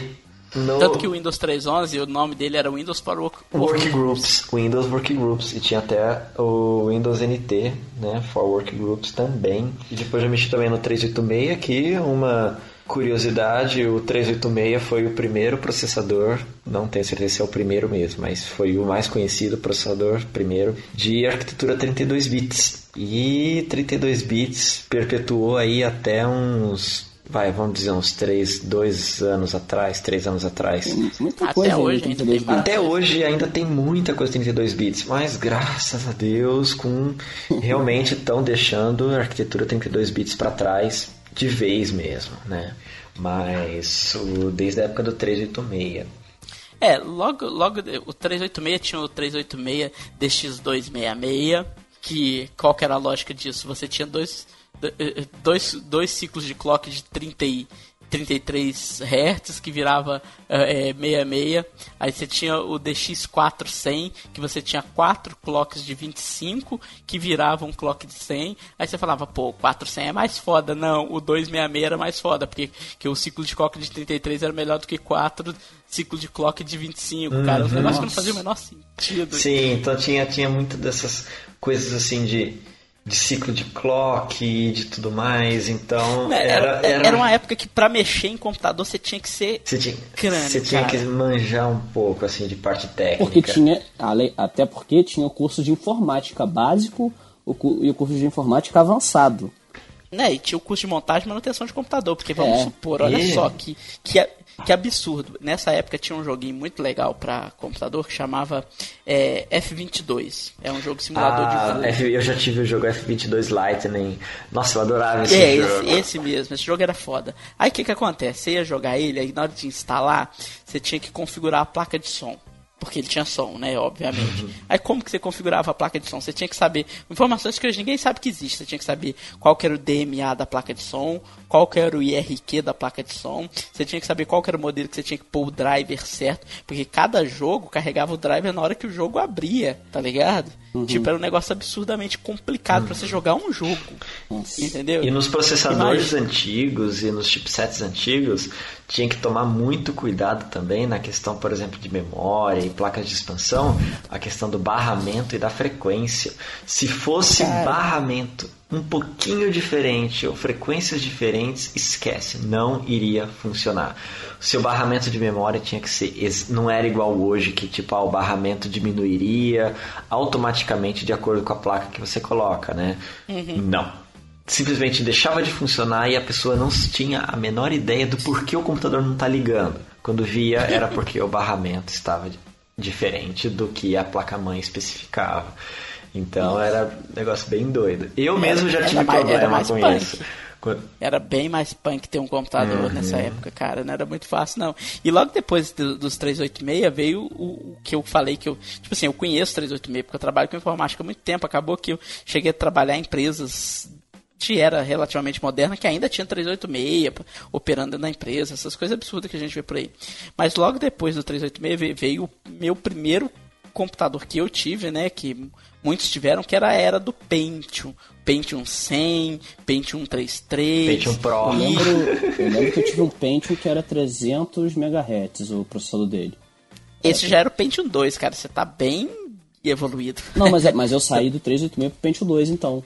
No Tanto que o Windows 3.11, o nome dele era Windows for Work, Workgroups, Windows Workgroups. E tinha até o Windows NT, né, for Workgroups também. E depois já mexi também no 386, que uma curiosidade, o 386 foi o primeiro processador, não tenho certeza se é o primeiro mesmo, mas foi o mais conhecido processador primeiro de arquitetura 32 bits. E 32 bits perpetuou aí até uns vai, vamos dizer uns 3, 2 anos atrás, 3 anos atrás. Muita Até coisa hoje ainda, ainda 32 tem bits. Até hoje ainda tem muita coisa 32 bits, mas graças a Deus com realmente estão deixando a arquitetura 32 bits para trás de vez mesmo, né? Mas o, desde a época do 386. É, logo, logo o 386 tinha o 386 DX266, que qual que era a lógica disso? Você tinha dois, do- dois, dois ciclos de clock de 30 e 33 Hz que virava eh, eh, 66. Aí você tinha o DX400 que você tinha quatro clocks de 25 que viravam um clock de 100. Aí você falava, pô, o 400 é mais foda. Não, o 266 era mais foda, porque que o ciclo de clock de 33 era melhor do que 4 ciclo de clock de 25, cara. Os negócios que não faziam o menor sentido. Sim, então tinha, tinha muito dessas coisas assim de, de ciclo de clock e de tudo mais. Então É, era, Era, era, era uma época que pra mexer em computador você tinha que ser Você tinha, crânio, você tinha cara. que manjar um pouco assim de parte técnica. Porque tinha, até porque tinha o curso de informática básico e o curso de informática avançado. Né, e tinha o custo de montagem e manutenção de computador, porque vamos É. supor, olha E- só que, que, a- que absurdo. Nessa época tinha um joguinho muito legal pra computador que chamava é, F22. É um jogo simulador de Ah, voo. F- eu já tive o jogo F22 Lightning. Nossa, eu adorava esse É, jogo. esse, esse mesmo, esse jogo era foda. Aí o que que acontece? Você ia jogar ele, aí na hora de instalar, você tinha que configurar a placa de som. Porque ele tinha som, né? Obviamente. Aí como que você configurava a placa de som? Você tinha que saber informações que hoje ninguém sabe que existe. Você tinha que saber qual que era o DMA da placa de som, qual que era o IRQ da placa de som. Você tinha que saber qual que era o modelo que você tinha que pôr o driver certo. Porque cada jogo carregava o driver na hora que o jogo abria, tá ligado? Tipo, era um negócio absurdamente complicado pra você jogar um jogo. Entendeu? E nos processadores Imagina. antigos e nos chipsets antigos, tinha que tomar muito cuidado também na questão, por exemplo, de memória e placas de expansão, a questão do barramento e da frequência. Se fosse Cara. barramento um pouquinho diferente ou frequências diferentes, esquece, não iria funcionar. O seu barramento de memória tinha que ser, não era igual hoje que tipo ah, o barramento diminuiria automaticamente de acordo com a placa que você coloca, né? Não simplesmente deixava de funcionar e a pessoa não tinha a menor ideia do porquê o computador não está ligando. Quando via, era porque o barramento estava di- diferente do que a placa-mãe especificava. Então era um negócio bem doido. Eu mesmo já era tive era problema mais com punk. isso. Era bem mais punk ter um computador Uhum. nessa época, cara. Não era muito fácil, não. E logo depois do- dos 386 veio o, o que eu falei que eu. Tipo assim, eu conheço 386 porque eu trabalho com informática há muito tempo. Acabou que eu cheguei a trabalhar em empresas de era relativamente moderna que ainda tinha 386 p- operando da empresa, essas coisas absurdas que a gente vê por aí. Mas logo depois do 386 ve- veio o meu primeiro computador que eu tive, né, que muitos tiveram, que era a era do Pentium. Pentium 100, Pentium 33. Pentium Pro. Eu lembro, eu lembro que eu tive um Pentium que era 300 MHz o processador dele. Esse já era o Pentium 2, cara. Você tá bem evoluído. Não, mas, é- mas eu saí do 386 pro Pentium 2, então.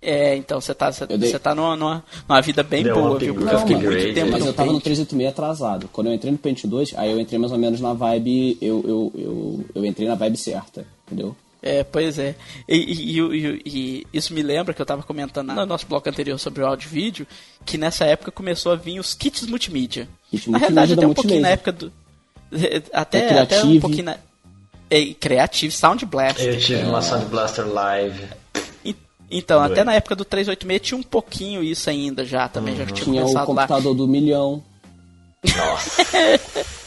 É, então você tá, você, dei- você tá numa, numa, numa vida bem Deu boa, viu? Porque eu fiquei muito tempo Mas no eu tava no Pentium. 386 atrasado. Quando eu entrei no Pentium 2, aí eu entrei mais ou menos na vibe. Eu, eu, eu, eu entrei na vibe certa, entendeu? É, pois é. E, e- e- e- isso me lembra que eu tava comentando no nosso bloco anterior sobre o áudio e vídeo, que nessa época começou a vir os kits multimídia. Kit na multimídia realidade, da até um pouquinho na época do. Até, É até um pouquinho na. É, Creative, Sound Blast. Eu tive uma Sound Blaster Live. Então, até na época do 386 tinha um pouquinho isso ainda já, também já tinha Tinha o começado lá. computador do milhão. Nossa.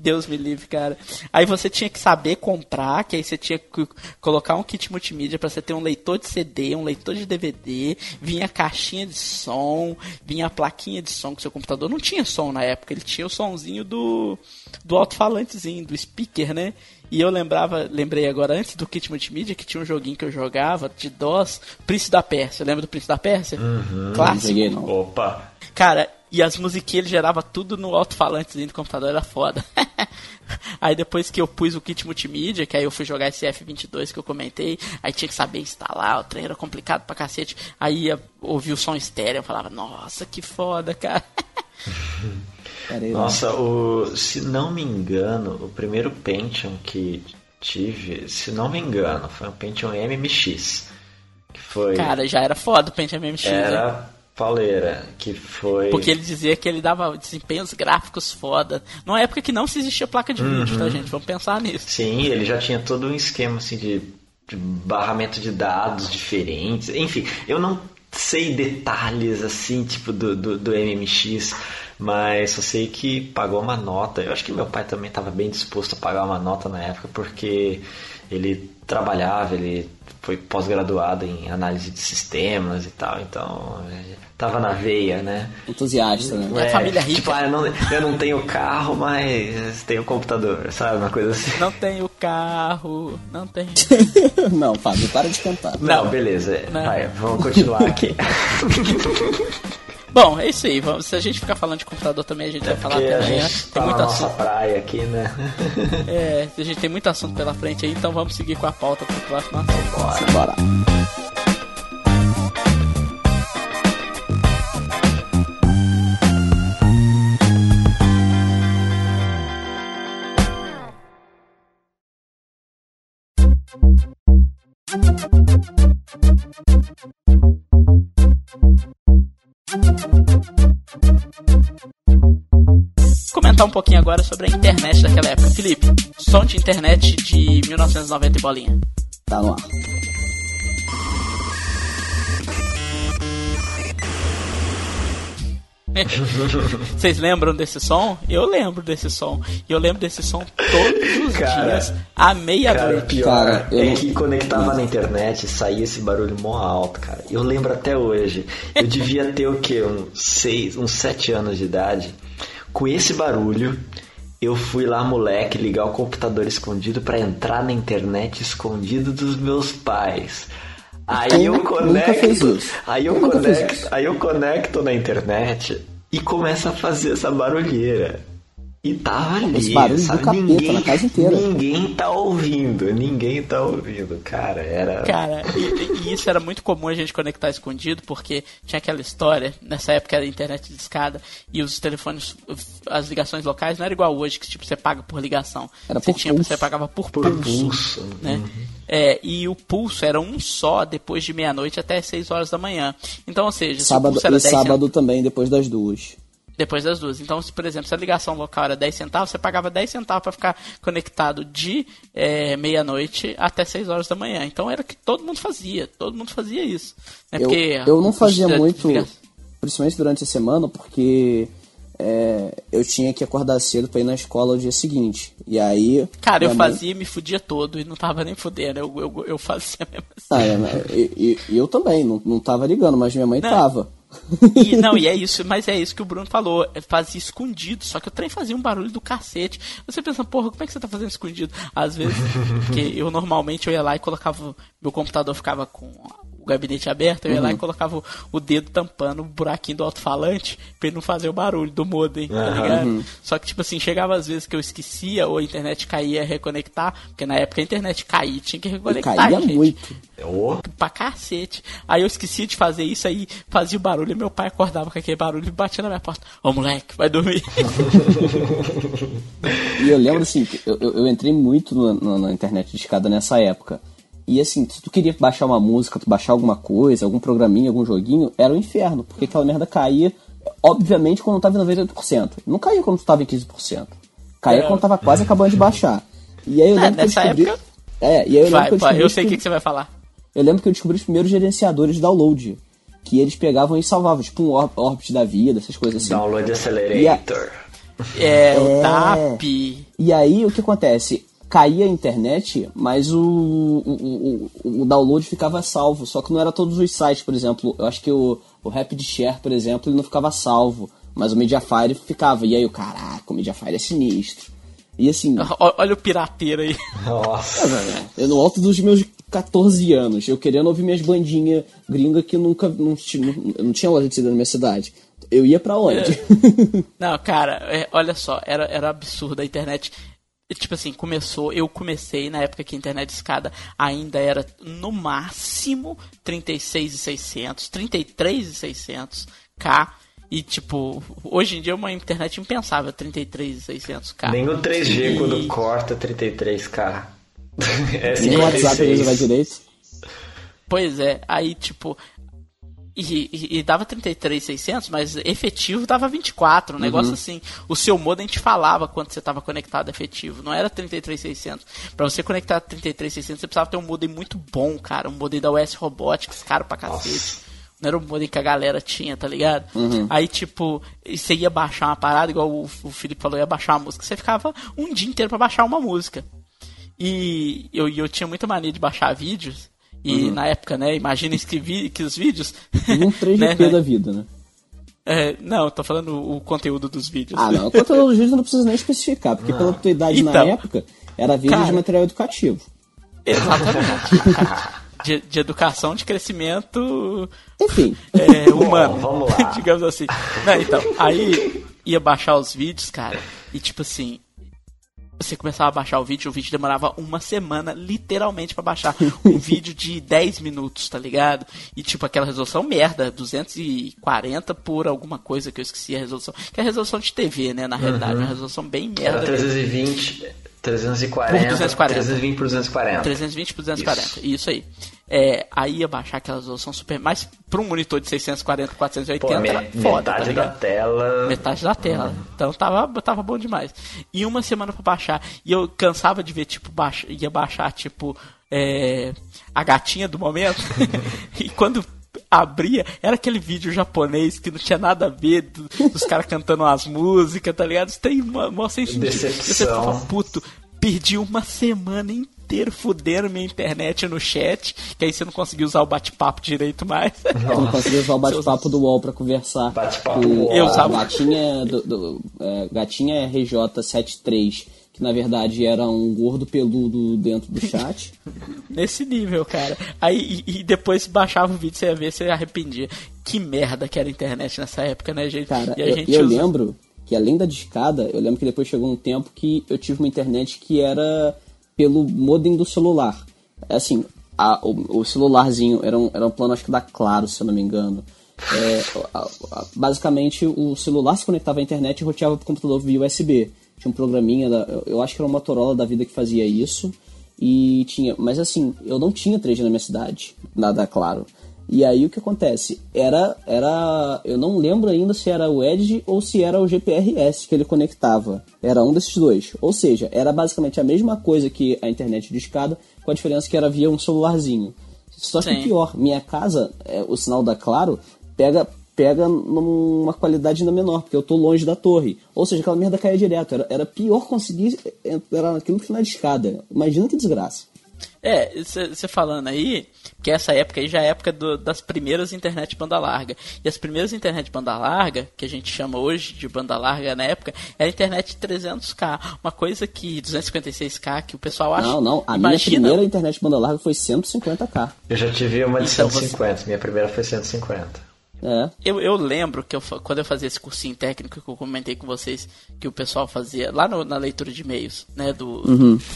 Deus me livre, cara. Aí você tinha que saber comprar, que aí você tinha que colocar um kit multimídia pra você ter um leitor de CD, um leitor de DVD, vinha a caixinha de som, vinha a plaquinha de som, que seu computador não tinha som na época, ele tinha o sonzinho do do alto-falantezinho, do speaker, né? E eu lembrava, lembrei agora antes do kit multimídia que tinha um joguinho que eu jogava de DOS, Príncipe da Pérsia. Lembra do Príncipe da Pérsia? Não Clássico. não. Opa. Cara, e as musiquinhas ele gerava tudo no alto-falantezinho do computador, era foda. aí depois que eu pus o kit multimídia, que aí eu fui jogar esse F22 que eu comentei, aí tinha que saber instalar, o trem era complicado pra cacete. Aí ia ouvir o som estéreo, eu falava, nossa, que foda, cara. Aí, Nossa, o, se não me engano, o primeiro Pentium que tive, se não me engano, foi um Pentium MMX. Que foi. Cara, já era foda o Pentium MX, né? era pauleira. Que foi. Porque ele dizia que ele dava desempenhos gráficos foda. Numa época que não se existia placa de vídeo, Uhum. tá, gente? Vamos pensar nisso. Sim, ele já tinha todo um esquema assim de, de barramento de dados diferentes. Enfim, eu não sei detalhes assim, tipo do, do, do MMX, mas só sei que pagou uma nota. Eu acho que meu pai também estava bem disposto a pagar uma nota na época, porque ele trabalhava, ele foi pós-graduado em análise de sistemas e tal, então é, tava na veia, né? Entusiasta, né? É família rica. Tipo, ah, eu, não, eu não tenho carro, mas tenho computador, sabe? Uma coisa assim. Não tenho carro, não tenho. não, Fábio, para de cantar. Não, beleza. Não. Vai, vamos continuar aqui. Bom, é isso aí. Vamos, se a gente ficar falando de computador também, a gente vai falar até a amanhã. gente Tem tá muito assunto. praia aqui, né? É, a gente tem muito assunto pela frente aí, então vamos seguir com a pauta pro próximo assunto. Bora. Comentar um pouquinho agora sobre a internet daquela época. Felipe, som de internet de 1990 e bolinha. Tá no ar. Vocês lembram desse som? Eu lembro desse som. E eu lembro desse som todos os Cara, dias, à Cara, meia-noite. Cara, eu é não- que conectava na internet e saía esse barulho mó alto, cara. Eu lembro até hoje. Eu devia ter o quê? Uns seis, uns sete anos de idade. Com esse barulho, eu fui lá, moleque, ligar o computador escondido pra entrar na internet escondido dos meus pais. Aí eu Nunca conecto, aí eu fez conecto, aí eu conecto na internet e começa a fazer essa barulheira. E tava ali, Esse barulho do sabe? capeta ninguém, na casa inteira. Ninguém tá ouvindo, ninguém tá ouvindo, cara. Era. Cara, e, e isso era muito comum a gente conectar escondido, porque tinha aquela história, nessa época era internet de escada, e os telefones, as ligações locais não era igual hoje, que tipo, você paga por ligação. Era você, por tinha, pulso. você pagava por, Por pulso. pulso. Né? É, e o pulso era um só depois de meia-noite até 6 horas da manhã. Então, ou seja, se o Sábado, pulso era e 10 sábado também, depois das duas. Depois das duas. Então, se, por exemplo, se a ligação local era 10 centavos, você pagava 10 centavos para ficar conectado de é, meia-noite até 6 horas da manhã. Então era o que todo mundo fazia. Todo mundo fazia isso. Né? Eu, eu não fazia muito, principalmente durante a semana, porque é, eu tinha que acordar cedo pra ir na escola o dia seguinte. E aí. Cara, eu mãe- fazia e me fudia todo e não tava nem fudendo. Eu, eu, eu fazia mesmo assim. Ah, é, mas- e, e- e eu também, não, não tava ligando, mas minha mãe Não. tava. E, não, e é isso, mas é isso que o Bruno falou. é, Fazia escondido, só que o trem fazia um barulho do cacete. Você pensa, porra, como é que você tá fazendo escondido? Às vezes, porque eu normalmente eu ia lá e colocava. Meu computador ficava com gabinete aberto, eu ia lá e colocava o, o dedo tampando o buraquinho do alto-falante pra ele não fazer o barulho do modem, tá ligado? Só que, tipo assim, chegava às vezes que eu esquecia ou a internet caía reconectar, porque na época a internet caía, tinha que reconectar, caía gente muito. Ô, pra cacete. Aí eu esqueci de fazer isso aí, fazia o barulho e meu pai acordava com aquele barulho e batia na minha porta. Ô moleque, vai dormir. E eu lembro assim, eu, eu, eu entrei muito na, na- na internet de escada nessa época. E assim, se tu queria baixar uma música, tu baixar alguma coisa, algum programinha, algum joguinho, era o inferno, porque aquela merda caía, obviamente, quando tava em 98%. Não caía quando tu tava em 15%. Caía É. quando tava quase acabando de baixar. E aí eu É, lembro que eu descobri... época- É, e aí eu lembro Vai, que eu descobri... eu sei o que- você vai falar. eu lembro que eu descobri os primeiros gerenciadores de download. Que eles pegavam e salvavam, tipo um Or- Orbit da vida, essas coisas assim. Download Accelerator. É, o É. TAP. E aí o que acontece? Caía a internet, mas o, o, o, o download ficava salvo. Só que não era todos os sites, por exemplo. Eu acho que o, o Rapid Share, por exemplo, ele não ficava salvo. Mas o Mediafire ficava. E aí o caraca, o Mediafire é sinistro. E assim, Olha o pirateiro aí. Nossa. eu no alto dos meus 14 anos, eu querendo ouvir minhas bandinhas gringas que nunca não, não, não tinha loja de CD na minha cidade. Eu ia pra onde? Não, cara, é, olha só, era, era absurdo a internet. Tipo assim, começou, eu comecei na época que a internet escada ainda era no máximo 36,600, 33,600K. E tipo, hoje em dia é uma internet impensável 33,600K. Nem o 3G E- quando corta 33k. É Nem o WhatsApp 56. direito. Pois é, aí tipo. E, e, e dava 33,600, mas efetivo dava 24. Um negócio assim. O seu modem te falava quando você estava conectado efetivo. Não era 33,600. Pra você conectar 33,600, você precisava ter um modem muito bom, cara. Um modem da US Robotics, caro pra cacete. Não era o modem que a galera tinha, tá ligado? Aí, tipo, você ia baixar uma parada, igual o, o Felipe falou, ia baixar uma música. Você ficava um dia inteiro pra baixar uma música. E eu, e eu tinha muita mania de baixar vídeos. E na época, né, imagina que, vi, que os vídeos. Um 3GP né, né, da vida, né? é, não, eu tô falando o conteúdo dos vídeos. Ah, não. O conteúdo dos vídeos eu não precisa nem especificar, porque pela tua idade na Então, época, era vídeo de cara, material educativo. Exatamente. de, de educação, de crescimento Enfim. é, humano. vamos lá. digamos assim. Não, então, aí ia baixar os vídeos, cara, e tipo assim. Você começava a baixar o vídeo, o vídeo demorava uma semana, literalmente, pra baixar um vídeo de 10 minutos, tá ligado? E tipo, aquela resolução merda, 240 por alguma coisa que eu esqueci a resolução. Que é a resolução de TV, né, na realidade, uma resolução bem Era merda. mesmo. 320, 340, Por 240. 320 por 240. 320 por 240, isso, aí. É, aí ia baixar aquela resolução super. Mas pra um monitor de 640 por 480 Pô, me- era foda, tá metade da ligado? tela. Metade da tela. Então tava, tava bom demais. E uma semana pra baixar. E eu cansava de ver, tipo, baixa, ia baixar, tipo, é, a gatinha do momento. e quando abria, era aquele vídeo japonês que não tinha nada a ver do- dos caras cantando as músicas, tá ligado? Isso tem uma, uma sem sentido. Você ficava puto. Perdi uma semana inteira fudendo minha internet no chat, que aí você não conseguia usar o bate-papo direito mais. Tu não conseguia usar o bate-papo do UOL pra conversar. Bate-papo UOL. Eu usava. Gatinha, do, do- é, gatinha RJ73, que na verdade era um gordo peludo dentro do chat. Nesse nível, cara. Aí e, e depois baixava o vídeo, você ia ver, você arrependia. Que merda que era a internet nessa época, né, gente? Cara, e a eu, gente eu usa- lembro que além da discada, eu lembro que depois chegou um tempo que eu tive uma internet que era pelo modem do celular. É Assim, a- o, o celularzinho era um, era um plano, acho que da Claro, se eu não me engano. É, a- a- basicamente, o celular se conectava à internet e roteava pro computador via USB. Tinha um programinha, da, eu- eu acho que era uma Motorola da vida que fazia isso. E tinha, mas assim, eu não tinha 3G na minha cidade, nada claro. E aí o que acontece? Era, era, eu não lembro ainda se era o Edge ou se era o GPRS que ele conectava. Era um desses dois. Ou seja, era basicamente a mesma coisa que a internet de escada, com a diferença que era via um celularzinho. Só que Sim. pior, minha casa, é, o sinal da Claro pega pega numa qualidade ainda menor, porque eu tô longe da torre. Ou seja, aquela merda caía direto. Era, era pior conseguir entrar naquilo que na escada. Imagina que desgraça. É, você falando aí, que essa época aí já é a época do, das primeiras internet banda larga. E as primeiras internet banda larga, que a gente chama hoje de banda larga na época, era a internet 300k. Uma coisa que 256k que o pessoal acha. Não, não. A imagina, minha primeira internet banda larga foi 150k. Eu já tive uma de Então, 150, minha primeira foi 150. É. Eu, eu lembro que eu, quando eu fazia esse cursinho técnico que eu comentei com vocês que o pessoal fazia lá no- na leitura de e-mails, né, do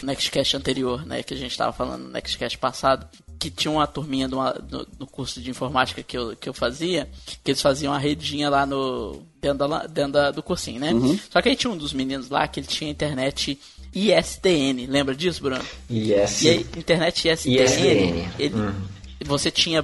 Nextcast anterior, né, que a gente tava falando no Nextcast passado, que tinha uma turminha de uma- no, no curso de informática que eu, que eu fazia, que eles faziam uma redinha lá no dentro, da, dentro da- do cursinho, né? Só que aí tinha um dos meninos lá que ele tinha internet ISDN, lembra disso, Bruno? Yes. E aí, internet ISDN, ISDN. ele- você tinha,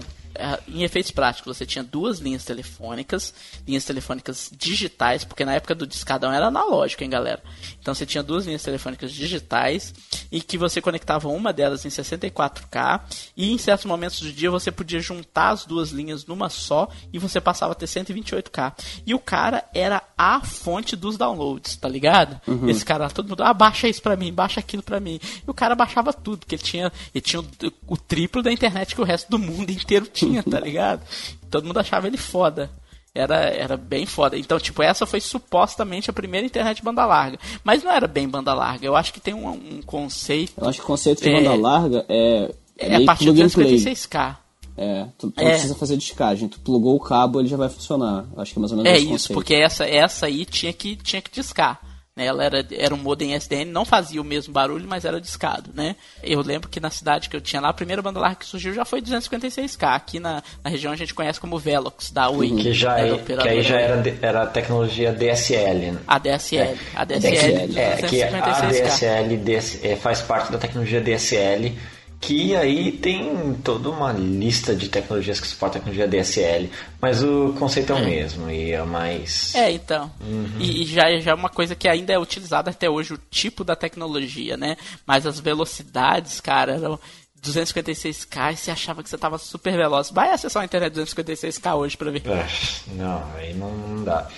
em efeitos práticos, você tinha duas linhas telefônicas, linhas telefônicas digitais, porque na época do discadão era analógico, hein, galera? Então você tinha duas linhas telefônicas digitais e que você conectava uma delas em 64K e em certos momentos do dia você podia juntar as duas linhas numa só e você passava a ter 128K. E o cara era a fonte dos downloads, tá ligado? Esse cara todo mundo, ah, baixa isso pra mim, baixa aquilo pra mim. E o cara baixava tudo, porque ele tinha, ele tinha o, o triplo da internet que o resto do mundo inteiro tinha, tá ligado? Todo mundo achava ele foda. Era, era bem foda. Então, tipo, essa foi supostamente a primeira internet banda larga. Mas não era bem banda larga. Eu acho que tem um, um conceito. Eu acho que o conceito de É. banda larga é. É a meio partir play. 256K. É, tu, tu É. não precisa fazer descagem. Tu plugou o cabo, ele já vai funcionar. Acho que é mais ou menos É isso, conceito. porque essa, essa aí tinha que, tinha que discar. Né? Ela era, era um modem SDN, não fazia o mesmo barulho, mas era discado, né? Eu lembro que na cidade que eu tinha lá, a primeira banda larga que surgiu já foi 256K. Aqui na, na região a gente conhece como Velox, da Oi. Que, já né, é, que aí já era, era a tecnologia DSL. né? A DSL. A DSL, DSL. É, que a 256K. DSL DS é, faz parte da tecnologia DSL, que aí tem toda uma lista de tecnologias que suportam a tecnologia DSL, mas o conceito é o mesmo e é mais... É, então. Uhum. E, e já, já é uma coisa que ainda é utilizada até hoje, o tipo da tecnologia, né? Mas as velocidades, cara, eram 256k e você achava que você tava super veloz. Vai acessar a internet 256k hoje pra ver. Ah, Não, aí não, dá.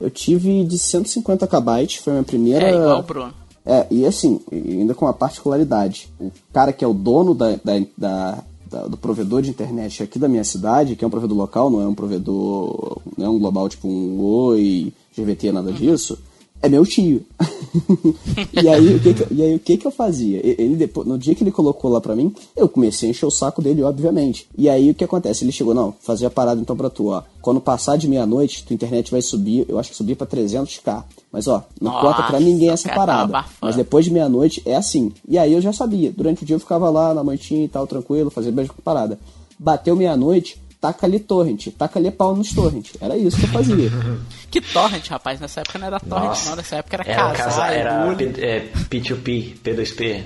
Eu tive de 150 KB, foi a minha primeira. É igual Bruno. É, e assim, ainda com uma particularidade. O cara que é o dono da, da, da- da- do provedor de internet aqui da minha cidade, que é um provedor local, não é um provedor, não é um global tipo um Oi, GVT, nada disso, é meu tio. e, aí, o que que, eu- e aí o que que eu fazia? Ele depois, no dia que ele colocou lá pra mim, eu comecei a encher o saco dele, obviamente. E aí o que acontece? Ele chegou, não, fazer a parada então pra tu, ó. Quando passar de meia-noite, tua internet vai subir, eu acho que subir pra 300k. Mas ó, não Nossa, conta pra ninguém essa parada. Mas depois de meia-noite é assim. E aí eu já sabia. Durante o dia eu ficava lá na noitinha e tal, tranquilo, fazia beijo com parada. Bateu meia-noite, taca ali torrent, taca ali pau nos torrent. Era isso que eu fazia. Que torrent, rapaz. Nessa época não era torrent, Nossa. não. Nessa época era, Era, casar, casa, era. P, é, P2P, P2P,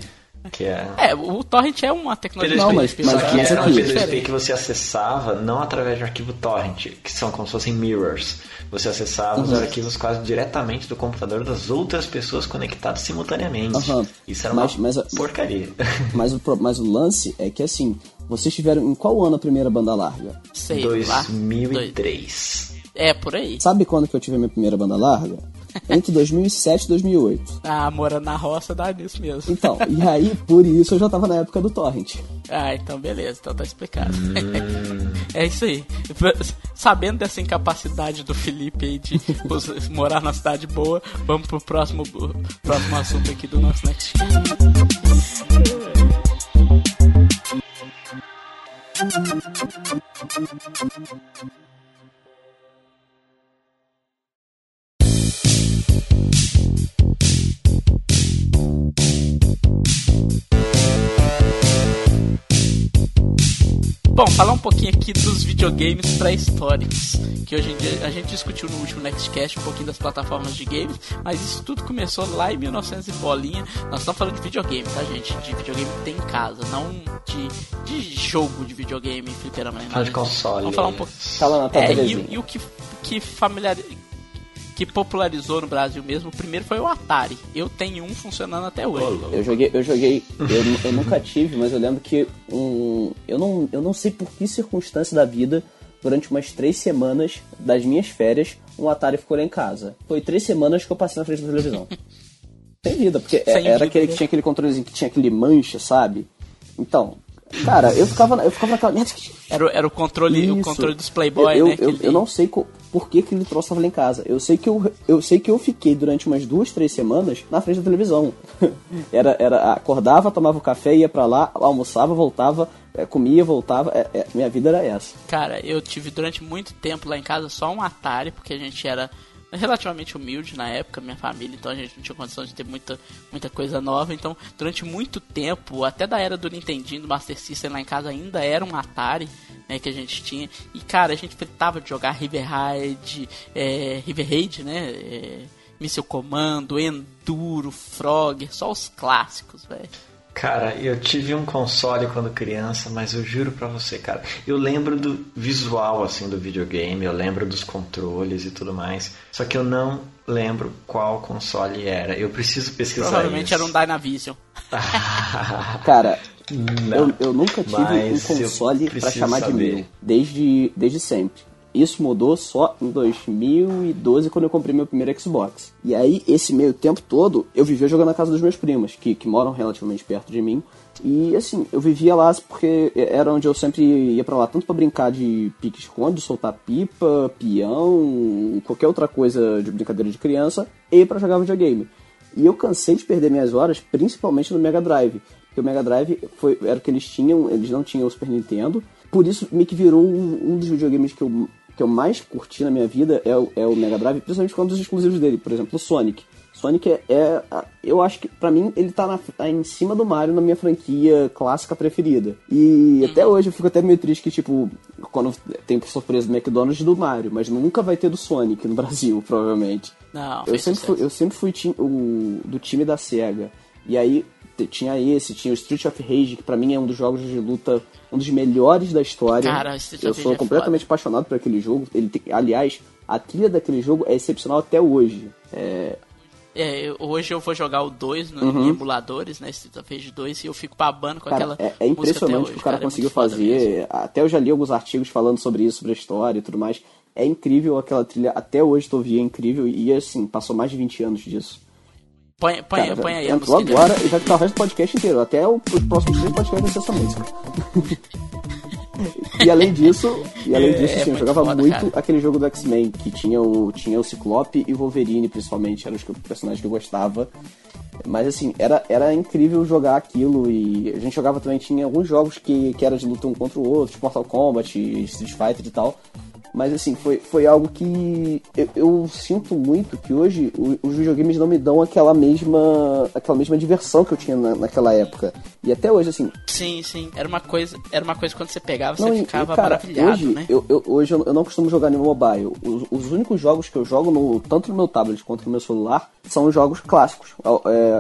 que é... É, o torrent é uma tecnologia P2P, Não, mas- mas que era um aqui- P2P diferente. que você acessava não através de arquivo torrent, que são como se fossem mirrors. Você acessava os arquivos quase diretamente do computador das outras pessoas conectadas simultaneamente. Aham. Isso era Mas- uma mas porcaria. mas, o, mas o lance é que assim, vocês tiveram em qual ano a primeira banda larga? Sei lá. 2003. É, por aí. Sabe quando que eu tive a minha primeira banda larga? Entre 2007 e 2008. Ah, morando na roça dá nisso mesmo. Então, e aí, por isso eu já tava na época do torrent. Ah, então beleza, então tá explicado. é isso aí. Sabendo dessa incapacidade do Felipe aí de morar numa cidade boa, vamos pro próximo, próximo assunto aqui do nosso Next. Thank Bom, falar um pouquinho aqui dos videogames pré-históricos, que hoje em dia a gente discutiu no último Nextcast um pouquinho das plataformas de games, mas isso tudo começou lá em 1900 e bolinha. Nós estamos falando de videogame, tá, gente? De videogame que tem em casa, não de, de jogo de videogame, fliperama. né? Fala de console. Vamos falar um pouco. Tá lá na É, e, e o que, que familiar que popularizou no Brasil mesmo, o primeiro foi o Atari. Eu tenho um funcionando até hoje. Eu joguei, eu joguei, eu, eu nunca tive, mas eu lembro que um, eu não, eu não sei por que circunstância da vida, durante umas três semanas das minhas férias, um Atari ficou lá em casa. Foi três semanas que eu passei na frente da televisão. Sem vida, porque Sem era vida, aquele né? que tinha aquele controlezinho que tinha aquele mancha, sabe? Então, cara, eu ficava, eu ficava naquela. Era, o- era o controle, o Isso. controle dos Playboy, eu, né? Eu, eu não sei co- por que aquele troço tava lá em casa. Eu sei, que eu, eu sei que eu fiquei durante umas duas, três semanas na frente da televisão. era, era, acordava, tomava o café, ia pra lá, almoçava, voltava, eh, comia, voltava. É, é, minha vida era essa. Cara, eu tive durante muito tempo lá em casa só um Atari, porque a gente era relativamente humilde na época, minha família, então a gente não tinha condição de ter muita, muita coisa nova. Então, durante muito tempo, até da era do Nintendinho, do Master System lá em casa, ainda era um Atari, né, que a gente tinha. E, cara, a gente tentava de jogar River Raid, é, River Raid, né, é, Missile Commando, Enduro, Frogger, só os clássicos, velho. Cara, eu tive um console quando criança, mas eu juro pra você, cara, eu lembro do visual assim do videogame, eu lembro dos controles e tudo mais, só que eu não lembro qual console era. Eu preciso pesquisar Provavelmente isso. era um Dynavision. Cara, Não. eu, eu nunca tive um console pra preciso chamar de saber. meu, desde, desde sempre. Isso mudou só em 2012, quando eu comprei meu primeiro Xbox. E aí, esse meio tempo todo, eu vivia jogando na casa dos meus primos, que, que moram relativamente perto de mim. E assim, eu vivia lá porque era onde eu sempre ia pra lá, tanto pra brincar de pique-esconde, soltar pipa, peão, qualquer outra coisa de brincadeira de criança, e pra jogar videogame. E eu cansei de perder minhas horas, principalmente no Mega Drive. Porque o Mega Drive foi, era o que eles tinham, eles não tinham o Super Nintendo. Por isso, meio que virou um, um dos videogames que eu, que eu mais curti na minha vida é o, é o Mega Drive, principalmente um dos exclusivos dele, por exemplo, o Sonic. Sonic é, é eu acho que pra mim ele tá, na- tá em cima do Mario na minha franquia clássica preferida. E até hoje eu fico até meio triste que, tipo, quando tem surpresa do McDonald's do Mario, mas nunca vai ter do Sonic no Brasil, provavelmente. Não, Eu sempre, sucesso. fui, eu sempre fui o, do time da SEGA. E aí tinha esse, tinha o Street of Rage, que pra mim é um dos jogos de luta, um dos melhores da história. Cara, Street eu of sou Rage é completamente apaixonado por aquele jogo. Ele tem- aliás, a trilha daquele jogo é excepcional até hoje. É, É, hoje eu vou jogar o 2 no, em emuladores, né? Street of Rage 2, e eu fico babando com Cara, aquela. é, é impressionante hoje, o que o cara é muito conseguiu mesmo. fazer. Até eu já li alguns artigos falando sobre isso, sobre a história e tudo mais. É incrível aquela trilha, até hoje tu ouvir, é incrível. E assim, passou mais de 20 anos disso. Põe, põe, Cara, põe aí a entrou música. agora e vai ficar o resto do podcast inteiro. Até o, os próximos três podcasts vai ser essa música. e além disso, e além É, disso, é assim, eu muito jogava foda, muito cara. aquele jogo do X-Men, que tinha o, tinha o Ciclope e o Wolverine, principalmente, eram os personagens que eu gostava. Mas assim, era, era incrível jogar aquilo e a gente jogava também, tinha alguns jogos que, que era de luta um contra o outro, tipo Mortal Kombat, Street Fighter e tal. Mas assim, foi, foi algo que eu, eu sinto muito que hoje os videogames não me dão aquela mesma aquela mesma diversão que eu tinha na- naquela época. E até hoje, assim, Sim, sim. Era uma coisa. Era uma coisa que quando você pegava, você não, ficava e, cara, maravilhado, hoje, né? Eu, eu- hoje eu, não costumo jogar no mobile. Os, os únicos jogos que eu jogo, no, tanto no meu tablet quanto no meu celular, são jogos clássicos.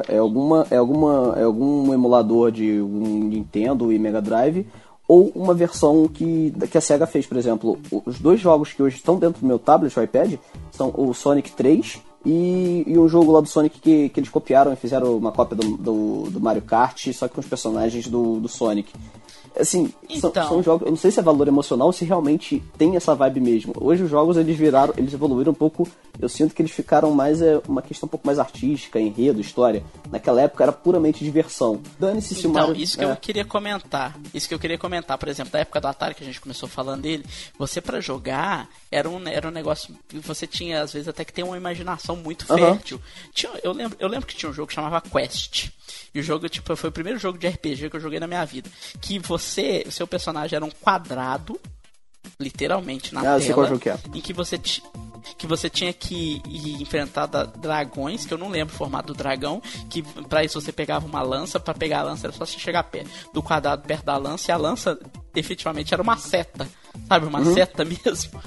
É, é alguma, é, alguma, é algum emulador de um Nintendo e Mega Drive, ou uma versão que, que a SEGA fez, por exemplo. Os dois jogos que hoje estão dentro do meu tablet, o iPad, são o Sonic 3 e, e um jogo lá do Sonic que, que eles copiaram e fizeram uma cópia do, do, do Mario Kart, só que com os personagens do, do Sonic. Assim, são, Então. são jogos. Eu não sei se é valor emocional ou se realmente tem essa vibe mesmo. Hoje os jogos eles viraram, eles evoluíram um pouco. Eu sinto que eles ficaram mais é, uma questão um pouco mais artística, enredo, história. Naquela época era puramente diversão. Dane-se se Então, isso que é. eu queria comentar. Isso que eu queria comentar, por exemplo, da época do Atari que a gente começou falando dele, você pra jogar era um, era um negócio que você tinha às vezes até que ter uma imaginação muito fértil. Tinha, eu lembro, eu lembro que tinha um jogo que chamava Quest. E o jogo, tipo, foi o primeiro jogo de RPG que eu joguei na minha vida. Que você, o seu personagem era um quadrado, literalmente na Ah, sei tela, qual jogo que é. em que você que você tinha que ir enfrentar dragões, que eu não lembro o formato do dragão, que pra isso você pegava uma lança, pra pegar a lança era só você chegar perto do quadrado perto da lança, e a lança efetivamente era uma seta, sabe, uma Uhum. seta mesmo.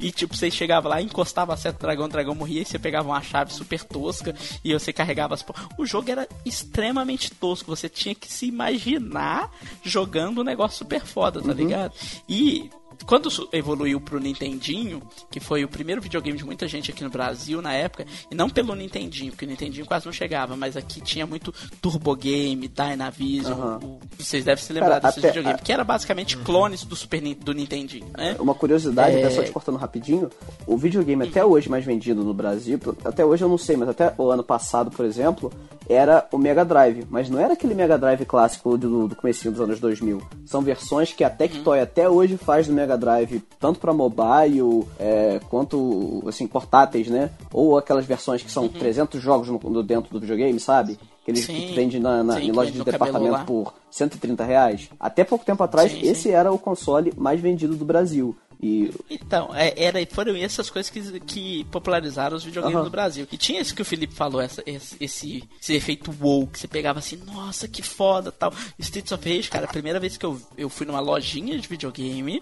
E tipo, você chegava lá, encostava a seta do dragão, o dragão morria, e você pegava uma chave super tosca e você carregava as... O jogo era extremamente tosco, você tinha que se imaginar jogando um negócio super foda, Uhum. tá ligado? E quando evoluiu pro Nintendinho, que foi o primeiro videogame de muita gente aqui no Brasil na época, e não pelo Nintendinho, porque o Nintendinho quase não chegava, mas aqui tinha muito Turbo Game, Dynavision, Aham. o- vocês devem se lembrar Cara, desses até- videogames, a- que era basicamente clones do Super do Nintendinho, né? Uma curiosidade, É. até só te cortando rapidinho, o videogame até hoje mais vendido no Brasil, até hoje eu não sei, mas até o ano passado, por exemplo, era o Mega Drive, mas não era aquele Mega Drive clássico do, do comecinho dos anos 2000. São versões que a Tectoy até hoje faz do Mega Drive, tanto para mobile é, quanto assim portáteis, né? Ou aquelas versões que são 300 jogos no, no- dentro do videogame, sabe? Que eles Sim, vendem na, na- sim, em loja de departamento por 130 reais. Até pouco tempo atrás, Sim, esse era o console mais vendido do Brasil. E Então, é, era, foram essas coisas que, que popularizaram os videogames Aham. no Brasil. E tinha isso que o Felipe falou, essa, esse, esse, esse efeito wow, que você pegava assim, nossa, que foda tal. Streets of Rage, cara, a primeira vez que eu, eu fui numa lojinha de videogame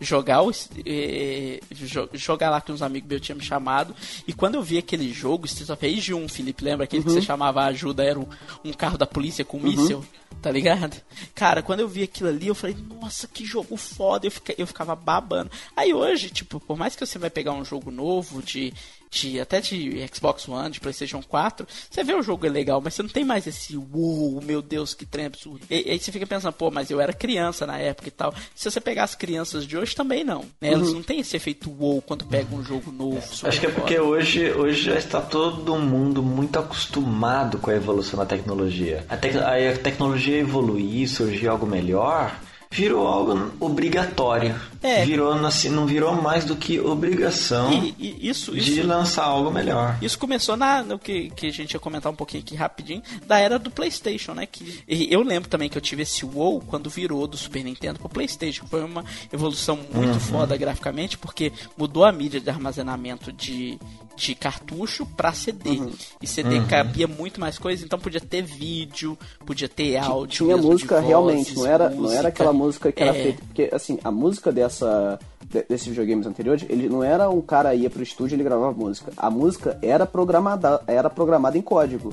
jogar, o, eh, jo- jogar lá que uns amigos meus tinham me chamado. E quando eu vi aquele jogo, Streets of Rage 1, Felipe, lembra aquele que você chamava a ajuda, era um, um carro da polícia com um míssil? Tá ligado? Cara, quando eu vi aquilo ali, eu falei, nossa, que jogo foda. Eu, fica, eu ficava babando. Aí hoje, tipo, por mais que você vai pegar um jogo novo de. de até de Xbox One, de Playstation 4, você vê o jogo é legal, mas você não tem mais esse uou, meu Deus, que trem absurdo. E aí você fica pensando, pô, mas eu era criança na época e tal. Se você pegar as crianças de hoje também não. Né? Elas não têm esse efeito uou quando pegam um jogo novo. Acho que é porque hoje, hoje já está todo mundo muito acostumado com a evolução da tecnologia. A, tec- aí a tecnologia evoluir, surgir algo melhor, virou algo obrigatório. É. Virou, assim, não virou mais do que obrigação E, e isso, de isso, lançar algo melhor. Isso começou na, no que, que a gente ia comentar um pouquinho aqui rapidinho, da era do PlayStation, né? Que, e eu lembro também que eu tive esse WoW quando virou do Super Nintendo pro PlayStation. Foi uma evolução muito foda graficamente, porque mudou a mídia de armazenamento de, de cartucho pra CD. E CD cabia muito mais coisa, então podia ter vídeo, podia ter áudio. tinha música vozes, realmente, não era, não era aquela música que era É. feita. Porque, assim, a música dessa. de- Desses videogames anteriores, ele não era um cara ia pro estúdio e ele gravava música. A música era programada, era programada em código.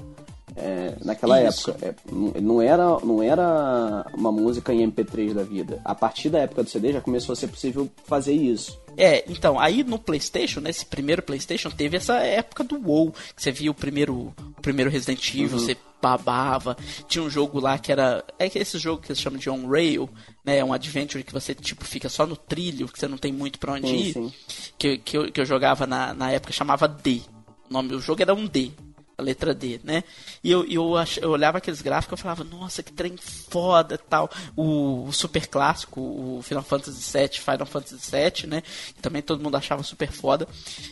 É, naquela Isso. época. É, não- era, não era uma música em MP3 da vida. A partir da época do CD já começou a ser possível fazer isso. É, então, aí no PlayStation, nesse primeiro PlayStation, teve essa época do WoW, que você via o primeiro, o primeiro Resident Evil, você babava. Tinha um jogo lá que era. É que esse jogo que eles chamam de On Rail, né? Um adventure que você, tipo, fica só no trilho, que você não tem muito pra onde Sim, ir. sim. Que, que, eu, que eu jogava na, na época chamava D. O nome do jogo era um D. A letra D, né? E eu, eu, ach, eu olhava aqueles gráficos e falava, nossa, que trem foda tal. O, o super clássico, o Final Fantasy VII, Final Fantasy VII, né? Que também todo mundo achava super foda.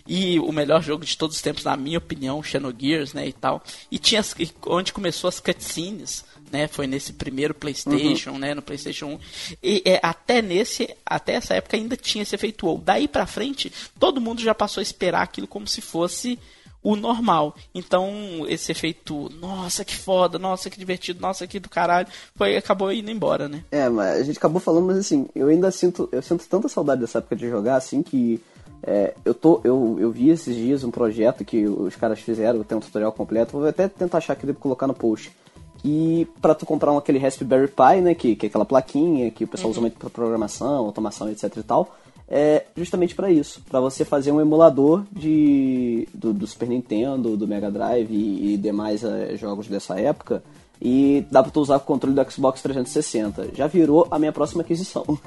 E o melhor jogo de todos os tempos, na minha opinião, Xenogears, né? E tal. E tinha as- onde começou as cutscenes. Né, foi nesse primeiro PlayStation, né, no PlayStation 1. E é, até nesse, até essa época ainda tinha esse efeito WoW. Daí pra frente, todo mundo já passou a esperar aquilo como se fosse o normal. Então, esse efeito, nossa, que foda, nossa, que divertido, nossa, que do caralho, foi, acabou indo embora, né? É, mas a gente acabou falando, mas assim, eu ainda sinto, eu sinto tanta saudade dessa época de jogar, assim, que é, eu tô, eu, eu vi esses dias um projeto que os caras fizeram, tem um tutorial completo, vou até tentar achar aqui e colocar no post. E pra tu comprar um, aquele Raspberry Pi, né, que, que é aquela plaquinha que o pessoal usa muito pra programação, automação, etc e tal, é justamente pra isso, pra você fazer um emulador de do, do Super Nintendo, do Mega Drive e, e demais eh, jogos dessa época. E dá pra tu usar o controle do Xbox 360. Já virou a minha próxima aquisição.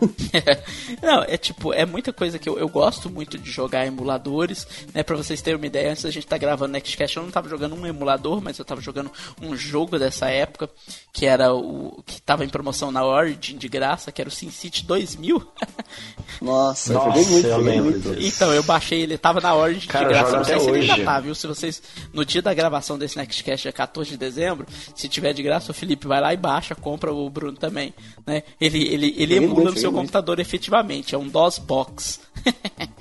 Não, é tipo, é muita coisa que eu, eu gosto muito de jogar emuladores, né? Pra vocês terem uma ideia, antes da gente tá gravando Nextcast, eu não tava jogando um emulador, mas eu tava jogando um jogo dessa época, que era o. que tava em promoção na Origin de graça, que era o SimCity 2000. Nossa, eu joguei muito, eu joguei muito. Então, eu baixei ele, tava na Origin Cara, de graça. Não sei até se ele ainda tá, viu? Se vocês, no dia da gravação desse Nextcast, dia 14 de dezembro, se tiver de graça, o Felipe vai lá e baixa, compra o Bruno também, né? Ele, ele, ele emula no seu computador efetivamente, é um DOS Box.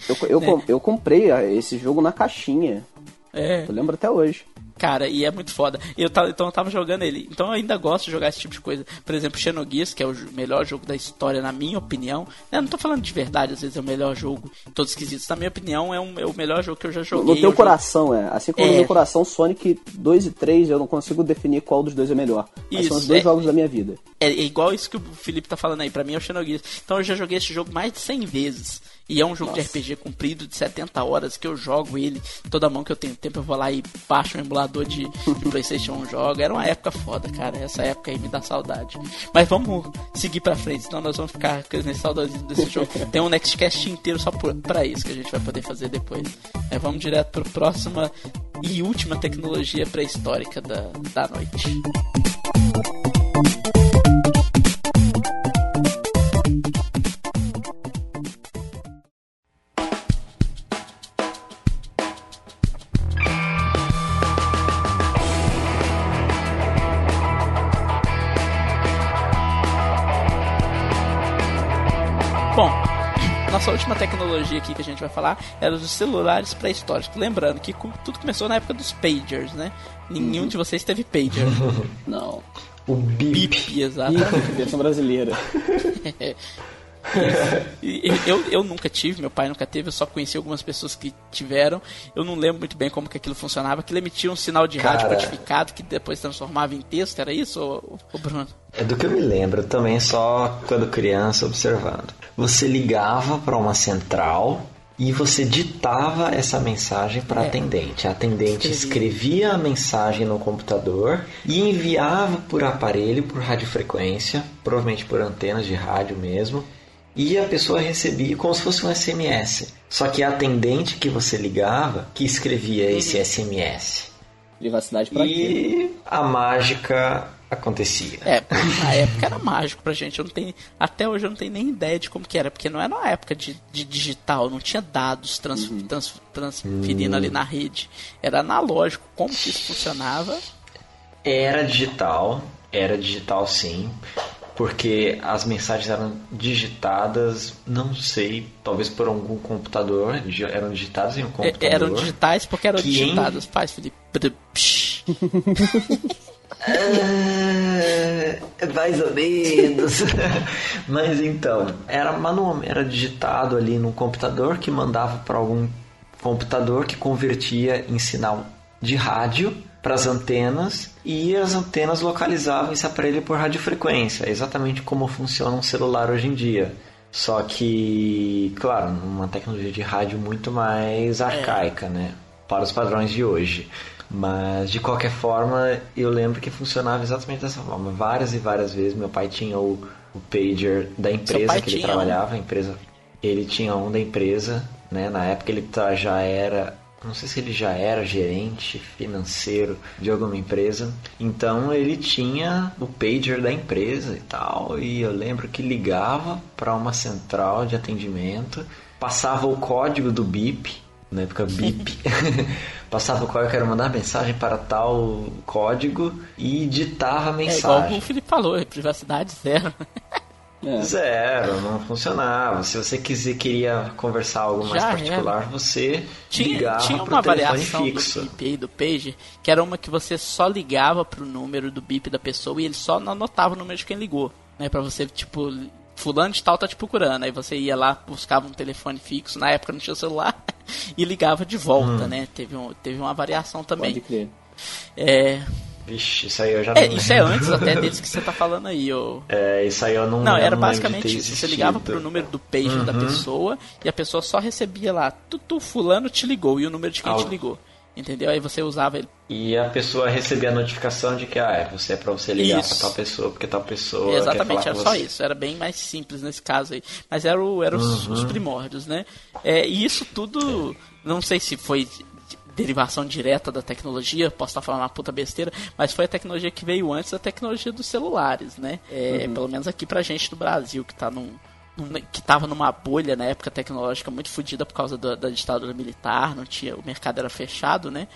Eu, eu, com- eu comprei ah, esse jogo na caixinha. é. Eu lembro até hoje. Cara, e é muito foda. Eu tava, então eu tava jogando ele. Então eu ainda gosto de jogar esse tipo de coisa. Por exemplo, Xenogears, que é o melhor jogo da história, na minha opinião. Eu não tô falando de verdade, às vezes é o melhor jogo em todos os quesitos. Na minha opinião, é, um, é o melhor jogo que eu já joguei. No teu Eu coração, é. Assim como É. no meu coração, Sonic 2 e 3, eu não consigo definir qual dos dois é melhor. Mas Isso, são os dois é. jogos da minha vida. É, é igual isso que o Felipe tá falando aí, pra mim é o Xenogears. Então eu já joguei esse jogo mais de 100 vezes. E é um jogo de RPG comprido de 70 horas que eu jogo ele toda mão que eu tenho tempo. Eu vou lá e baixo um emulador de, de PlayStation 1 jogo. Era uma época foda, cara. Essa época aí me dá saudade. Mas vamos seguir pra frente, senão nós vamos ficar com esse saudosismo desse jogo. Tem um Nextcast inteiro só por, pra isso que a gente vai poder fazer depois. É, vamos direto pro próxima e última tecnologia pré-histórica da, da noite. Tecnologia aqui que a gente vai falar era dos celulares pré-históricos. Lembrando que tudo começou na época dos pagers, né? Nenhum de vocês teve pager. Não. O bip. Bip, exatamente. Versão brasileira. Eu, eu nunca tive, meu pai nunca teve, eu só conheci algumas pessoas que tiveram. Eu não lembro muito bem como que aquilo funcionava. Aquilo emitia um sinal de rádio Cara. codificado que depois transformava em texto, era isso, ô, ô Bruno? É do que eu me lembro também, só quando criança observando. Você ligava para uma central e você ditava essa mensagem para É. atendente. A atendente Escrevia. escrevia a mensagem no computador e enviava por aparelho, por radiofrequência, provavelmente por antenas de rádio mesmo. E a pessoa recebia como se fosse um SMS. Só que a atendente que você ligava que escrevia esse SMS. Privacidade pra quê? E a mágica acontecia. É, na época era mágico pra gente. Eu não tenho, até hoje eu não tenho nem ideia de como que era, porque não era uma época de, de digital, não tinha dados trans, trans- transferindo ali na rede. Era analógico. Como que isso funcionava? Era digital, era digital sim, porque as mensagens eram digitadas, não sei, talvez por algum computador, eram digitadas em um É, computador. eram digitais porque eram Que em- digitadas. Faz, Felipe. É, mais ou menos. Mas então, era manual, era digitado ali num computador que mandava para algum computador que convertia em sinal de rádio para as antenas e as antenas localizavam esse aparelho por radiofrequência, exatamente como funciona um celular hoje em dia. Só que, claro, uma tecnologia de rádio muito mais arcaica, né? Para os padrões de hoje. Mas de qualquer forma, eu lembro que funcionava exatamente dessa forma. Várias e várias vezes meu pai tinha o, o pager da empresa que ele trabalhava, a empresa. Ele tinha um da empresa, né? Na época ele tá- já era, não sei se ele já era gerente financeiro de alguma empresa. Então ele tinha o pager da empresa e tal, e eu lembro que ligava para uma central de atendimento, passava o código do BIP na época BIP, passava o código, eu quero mandar mensagem para tal código e ditava a É igual o mensagem. Felipe falou, é privacidade zero. É. Zero, não funcionava. Se você quiser, queria conversar algo mais Já particular, você Tinha, ligava tinha pro uma telefone variação fixo. do BIP aí, do Page, que era uma que você só ligava pro número do BIP da pessoa e ele só não anotava o número de quem ligou. Né, pra você, tipo, fulano de tal tá te procurando. Aí você ia lá, buscava um telefone fixo, na época não tinha celular, e ligava de Hum. volta, né? Teve, um, teve uma variação também. Pode crer. É, Vixe, isso aí eu já é, não isso é lembro. antes até desse que você tá falando aí, ô. É, isso aí eu não Não, era não basicamente isso. Você ligava pro número do pager da pessoa e a pessoa só recebia lá, tutu, fulano te ligou e o número de quem Ah, te ligou. Entendeu? Aí você usava ele. E a pessoa recebia a notificação de que ah, é, você é pra você ligar Isso. pra tal pessoa, porque tal pessoa Exatamente, era só isso. Era bem mais simples nesse caso aí. Mas era, o, era os, os primórdios, né? É, e isso tudo, não sei se foi derivação direta da tecnologia, posso estar falando uma puta besteira, mas foi a tecnologia que veio antes da tecnologia dos celulares, né? É, Pelo menos aqui pra gente no Brasil, que tá num, num- que tava numa bolha na época tecnológica muito fodida por causa da, da ditadura militar, não tinha, o mercado era fechado, né?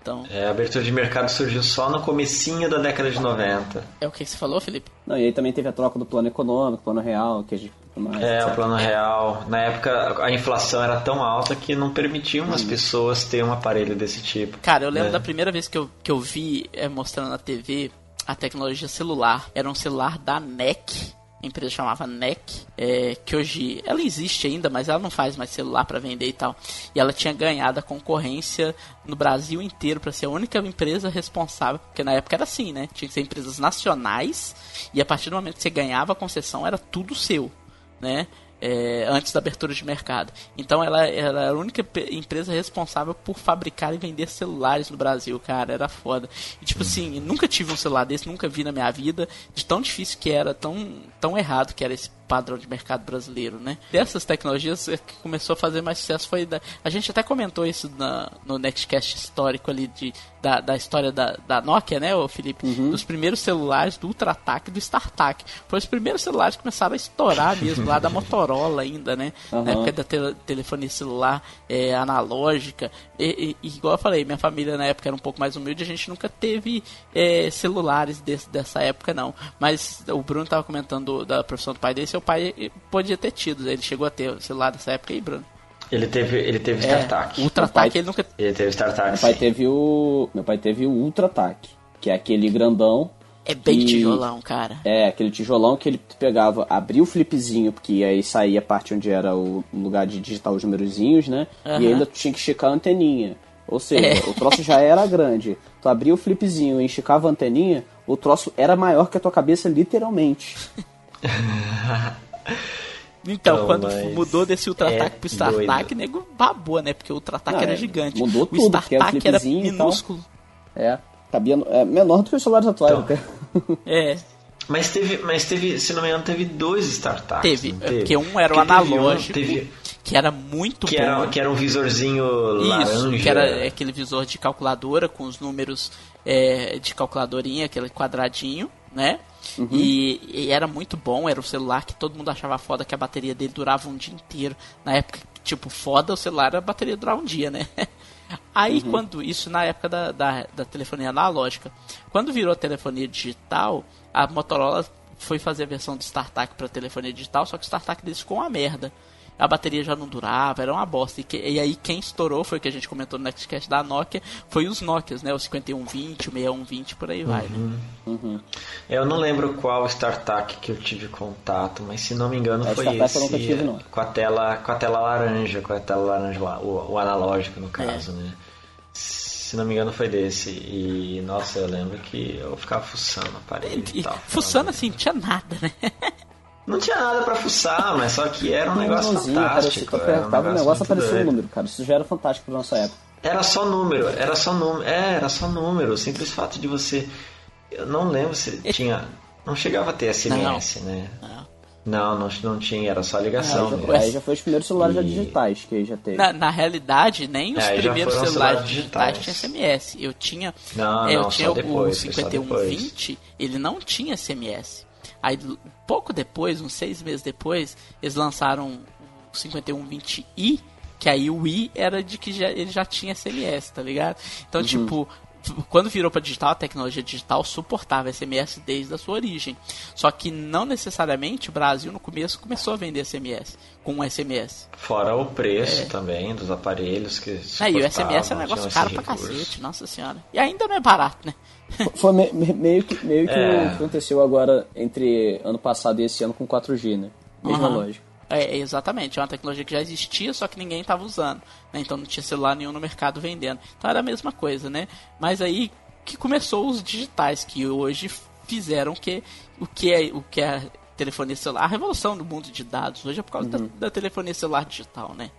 Então, É, a abertura de mercado surgiu só no comecinho da década de 90. é o que você falou, Felipe? Não, e aí também teve a troca do plano econômico, plano real, que a gente. Mais, É, o plano real. Na época, a inflação era tão alta que não permitiam as pessoas ter um aparelho desse tipo. Cara, eu lembro É. da primeira vez que eu, que eu vi é, mostrando na TV a tecnologia celular. Era um celular da NEC. A empresa chamava NEC, é, que hoje ela existe ainda, mas ela não faz mais celular para vender e tal. E ela tinha ganhado a concorrência no Brasil inteiro para ser a única empresa responsável, porque na época era assim, né? Tinha que ser empresas nacionais e a partir do momento que você ganhava a concessão era tudo seu, né? É, antes da abertura de mercado. Então ela, ela era a única empresa responsável por fabricar e vender celulares no Brasil, cara, era foda. E tipo assim, nunca tive um celular desse, nunca vi na minha vida, de tão difícil que era, tão, tão errado que era esse padrão de mercado brasileiro, né? Dessas tecnologias é que começou a fazer mais sucesso foi da... a gente até comentou isso na, no Nextcast histórico ali de da, da história da, da Nokia, né, o Felipe? Uhum. Dos primeiros celulares do Ultratac e do StarTAC. Foram os primeiros celulares que começaram a estourar mesmo, lá da Motorola ainda, né? Uhum. Na época da tele, telefonia celular é, analógica. E, e, igual eu falei, minha família na época era um pouco mais humilde, a gente nunca teve é, celulares desse, dessa época, não. Mas o Bruno tava comentando da profissão do pai dele, seu pai podia ter tido, ele chegou a ter celular dessa época aí, Bruno. Ele teve, ele teve É, StarTAC. o Ultratac ele nunca Ele teve StarTAC, Meu pai teve o. Meu pai teve o Ultra Ataque, que é aquele grandão. é bem E- tijolão, cara. É, aquele tijolão que ele pegava, abria o flipzinho, porque aí saía a parte onde era o lugar de digitar os numerozinhos, né? Aham. E ainda tinha que esticar a anteninha. Ou seja, É. o troço já era grande. Tu abria o flipzinho e esticava a anteninha, o troço era maior que a tua cabeça, literalmente. Então, Então, quando mudou desse Ultratac é pro StarTAC, doido. nego babou, né? Porque o Ultratac Não, era é, gigante. mudou o tudo, porque era era minúsculo. É, cabia. no- É menor do que os celulares atuais Então. até. É, Mas teve, mas teve, se não me engano, teve dois StarTACs. teve. não É Porque um era o Porque teve um- analógico, teve- que era muito que, bom. era, que era um visorzinho Isso, laranja. que era aquele visor de calculadora com os números é, de calculadorinha, aquele quadradinho, né? Uhum. E, e era muito bom, era o celular que todo mundo achava foda que a bateria dele durava um dia inteiro. Na época, tipo, foda o celular, a bateria durava um dia, né? Aí Uhum. quando, isso na época da, da, da telefonia analógica, quando virou telefonia digital, a Motorola foi fazer a versão do StarTAC para telefonia digital, só que o StarTAC deles ficou uma merda. A bateria já não durava, era uma bosta. E, que- e aí quem estourou foi o que a gente comentou no Nextcast da Nokia, foi os Nokias, né? O 5120, o 6120, por aí vai, né? É, Eu não lembro qual StarTAC que eu tive contato, mas se não me engano É, foi StarTAC esse. eu nunca tive, não. Com a tela, com a tela laranja, com a tela laranja lá, o, o analógico no caso, É. né? Se não me engano foi desse. E nossa, eu lembro que eu ficava fuçando a parede e, E, tal. fuçando assim, não tinha nada, né? Não tinha nada pra fuçar, mas só que era um negócio parecia, fantástico. era um apertava o negócio muito aparecia um número, cara. Isso já era fantástico pra nossa época. Era só número, era só número. É, era só número. O simples fato de você. Eu não lembro se tinha. Não chegava a ter SMS, né? Não. Não, não, não tinha, era só ligação. Aí já, foi, aí já foi os primeiros celulares já E- digitais que aí já teve. Na, na realidade, nem os É, primeiros celulares celulares digitais digitais. tinham SMS. Eu tinha, Não, é, eu não, tinha só depois, o foi só 5120, ele não tinha SMS. Aí, pouco depois, uns seis meses depois, eles lançaram o 5120i, que aí o i era de que já, ele já tinha SMS, tá ligado? Então, Uhum. tipo, quando virou pra digital, a tecnologia digital suportava SMS desde a sua origem. Só que não necessariamente o Brasil no começo começou a vender SMS, com um SMS. Fora o preço também dos aparelhos que. É, e o SMS é um negócio caro pra recurso. cacete, nossa senhora. E ainda não é barato, né? Foi me- me- meio que, meio que É. o que aconteceu agora entre ano passado e esse ano com 4G, né? Mesma Aham. lógica. É, exatamente, é uma tecnologia que já existia, só que ninguém estava usando. né? Então não tinha celular nenhum no mercado vendendo. Então era a mesma coisa, né? Mas aí que começou os digitais, que hoje fizeram que, o que é o que é a telefonia celular, a revolução do mundo de dados. Hoje é por causa da, da telefonia celular digital, né?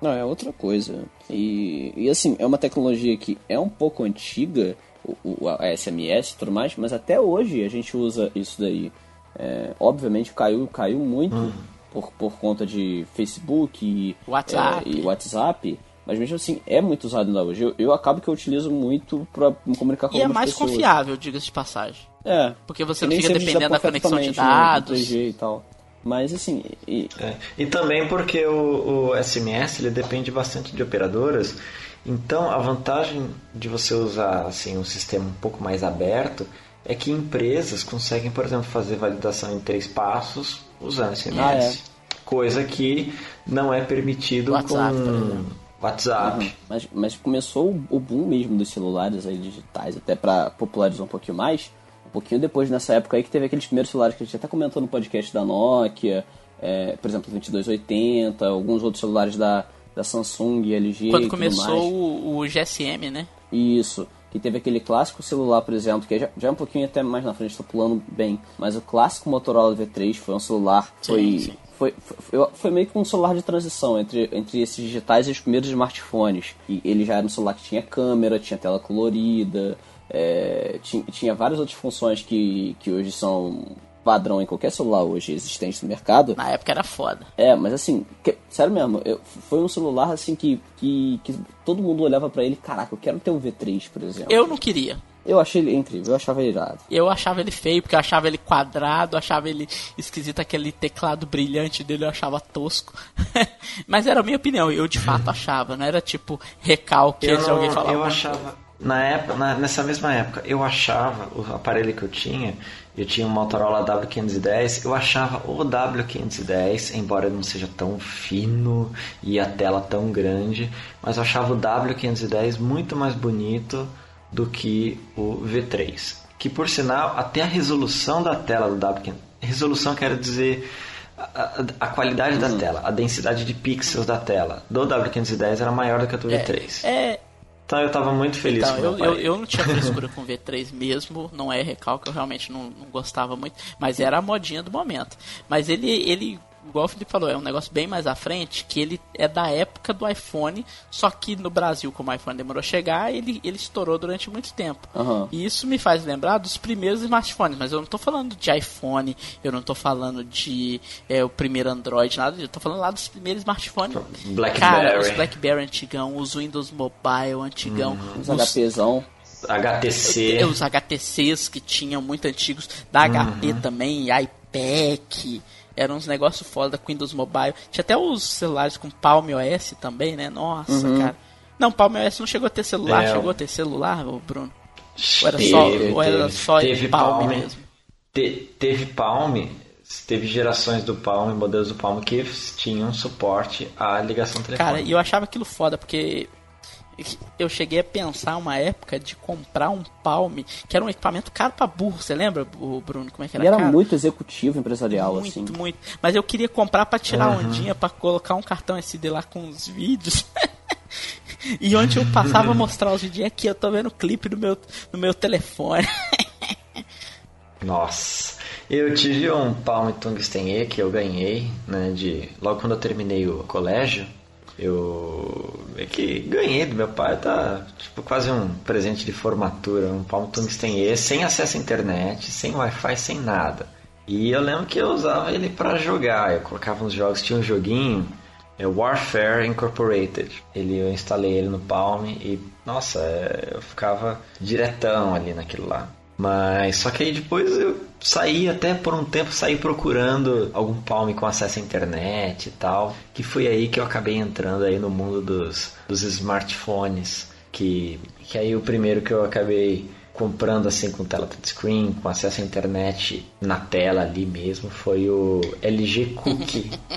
Não, é outra coisa. E, e assim, é uma tecnologia que é um pouco antiga, o, o- a SMS e tudo mais, mas até hoje a gente usa isso daí. É, obviamente caiu, caiu muito por, por conta de Facebook e WhatsApp. é, e WhatsApp, mas mesmo assim é muito usado ainda hoje. Eu, eu acabo que eu utilizo muito pra me comunicar com E é algumas mais pessoas. confiável, diga-se de passagem. É. Porque você E não fica dependendo da conexão de né, do dados. 3G e tal. Mas assim, e- É. E também porque o, o SMS ele depende bastante de operadoras. Então a vantagem de você usar assim um sistema um pouco mais aberto é que empresas conseguem, por exemplo, fazer validação em três passos usando SMS. Ah, é. Coisa que não é permitido WhatsApp, com. WhatsApp. Mas, mas começou o- boom mesmo dos celulares aí digitais, até pra popularizar um pouquinho mais. Um pouquinho depois nessa época aí que teve aqueles primeiros celulares que a gente até comentou no podcast da Nokia, é, por exemplo, 2280, alguns outros celulares da, da Samsung, LG Quando começou o, o GSM, né? Isso. Que teve aquele clássico celular, por exemplo, que já, já é um pouquinho até mais na frente, tô pulando bem. Mas o clássico Motorola V3 foi um celular. Sim, Foi, sim. foi, foi, foi meio que um celular de transição entre, entre esses digitais e os primeiros smartphones. E ele já era um celular que tinha câmera, tinha tela colorida, é, tinha, tinha várias outras funções que, que hoje são padrão em qualquer celular hoje existente no mercado. Na época era foda. É, mas assim, que- sério mesmo, eu- foi um celular assim que, que, que todo mundo olhava pra ele, caraca, eu quero ter um V3, por exemplo. Eu não queria. Eu achei ele incrível, eu achava ele irado. Eu achava ele feio, porque eu achava ele quadrado, achava ele esquisito, aquele teclado brilhante dele eu achava tosco. Mas era a minha opinião, eu de fato achava, não era tipo recalque Eu, de não- alguém falar. eu achava. Na época, na- nessa mesma época, eu achava o aparelho que eu tinha, eu tinha um Motorola W510, eu achava o W510, embora ele não seja tão fino e a tela tão grande, mas eu achava o W510 muito mais bonito do que o V3. Que por sinal, até a resolução da tela do W510, resolução quero dizer a, a- qualidade da tela, a densidade de pixels da tela do W510 era maior do que a do V3. É, Então eu tava muito feliz Então, eu, eu, eu não tinha frescura com V3 mesmo, não é recalque, eu realmente não, não gostava muito, mas era a modinha do momento. Mas ele, ele, igual o Felipe falou, é um negócio bem mais à frente, que ele é da época do iPhone, só que no Brasil, como o iPhone demorou a chegar, ele, ele estourou durante muito tempo. Aham. E isso me faz lembrar dos primeiros smartphones, mas eu não tô falando de iPhone, eu não tô falando de é, o primeiro Android, nada disso, eu tô falando lá dos primeiros smartphones. Blackberry. Cara, os BlackBerry antigão, os Windows Mobile antigão, Os os, HPzão. HTC. os HTCs que tinham muito antigos, da HP também, iPac, eram uns negócios foda com Windows Mobile. Tinha até os celulares com Palm OS também, né? Nossa, cara. Não, Palm OS não chegou a ter celular, É, chegou a ter celular, Bruno? Ou era só, ou era só Palm mesmo? Te- teve Palm, teve gerações do Palm, modelos do Palm que tinham suporte à ligação telefônica. Cara, e eu achava aquilo foda, porque eu cheguei a pensar uma época de comprar um Palm, que era um equipamento caro pra burro, você lembra, o Bruno, como é que era Ele era caro? muito executivo empresarial, muito, assim. muito. Mas eu queria comprar pra tirar ondinha, pra colocar um cartão SD lá com os vídeos. e onde eu passava a mostrar os vídeos, é aqui eu tô vendo o clipe no meu, no meu telefone. Nossa. Eu tive um Palm Tungsten E que eu ganhei, né, de logo quando eu terminei o colégio, eu é que ganhei do meu pai, tá tipo quase um presente de formatura, um Palm Tungsten E sem acesso à internet, sem Wi-Fi, sem nada. E eu lembro que eu usava ele pra jogar, eu colocava uns jogos, tinha um joguinho é Warfare Incorporated. Ele, eu instalei ele no Palm e, nossa, eu ficava diretão ali naquilo lá. Mas só que aí depois eu saí até por um tempo saí procurando algum Palm com acesso à internet e tal, que foi aí que eu acabei entrando aí no mundo dos, dos smartphones, que que aí o primeiro que eu acabei comprando assim com tela touchscreen, com acesso à internet na tela ali mesmo, foi o LG Cookie.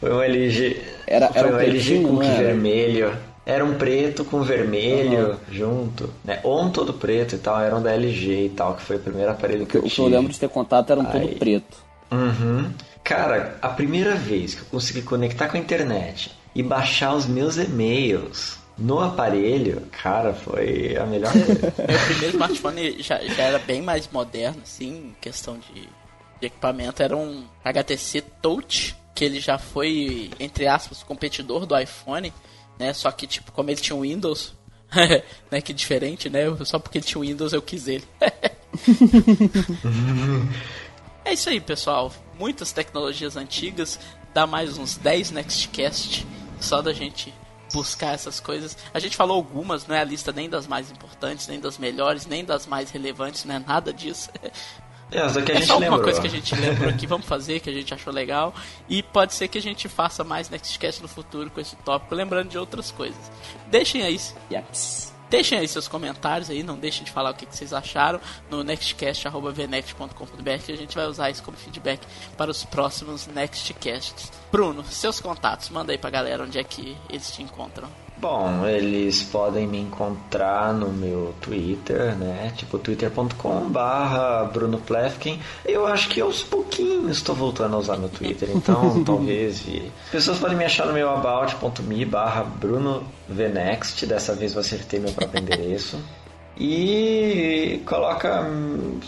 Foi um LG. Era- foi era um um LG pretinho, Cook não era? vermelho. Era um preto com vermelho junto, né? Ou um todo preto e tal, era um da LG e tal, que foi o primeiro aparelho que O eu que eu tive. lembro de ter contato era um todo Aí. preto. Uhum. Cara, a primeira vez que eu consegui conectar com a internet e baixar os meus e-mails no aparelho, cara, foi a melhor coisa. Meu primeiro smartphone já, já era bem mais moderno, assim, em questão de, de equipamento. Era um HTC Touch, que ele já foi, entre aspas, competidor do iPhone, né? Só que, tipo, como ele tinha o Windows, né? Que diferente, né? Só porque ele tinha o Windows eu quis ele. é isso aí, pessoal. Muitas tecnologias antigas. Dá mais uns 10 Nextcast só da gente buscar essas coisas. A gente falou algumas, não é a lista nem das mais importantes, nem das melhores, nem das mais relevantes, não é nada disso. É, as daqui a É gente só alguma lembrou. coisa que a gente lembrou aqui, vamos fazer, que a gente achou legal. E pode ser que a gente faça mais Nextcast no futuro com esse tópico, lembrando de outras coisas. Deixem aí, Yaps. deixem aí seus comentários aí, não deixem de falar o que, que vocês acharam no nextcast.vnext.com.br que a gente vai usar isso como feedback para os próximos Nextcasts. Bruno, seus contatos, manda aí pra galera onde é que eles te encontram. Bom, eles podem me encontrar no meu Twitter, né? Tipo twitter.com barra Bruno Plefkin. Eu acho que aos pouquinhos estou voltando a usar meu Twitter, então talvez... Pessoas podem me achar no meu about.me barra Bruno Vnext. Dessa vez eu acertei meu próprio endereço. E coloca,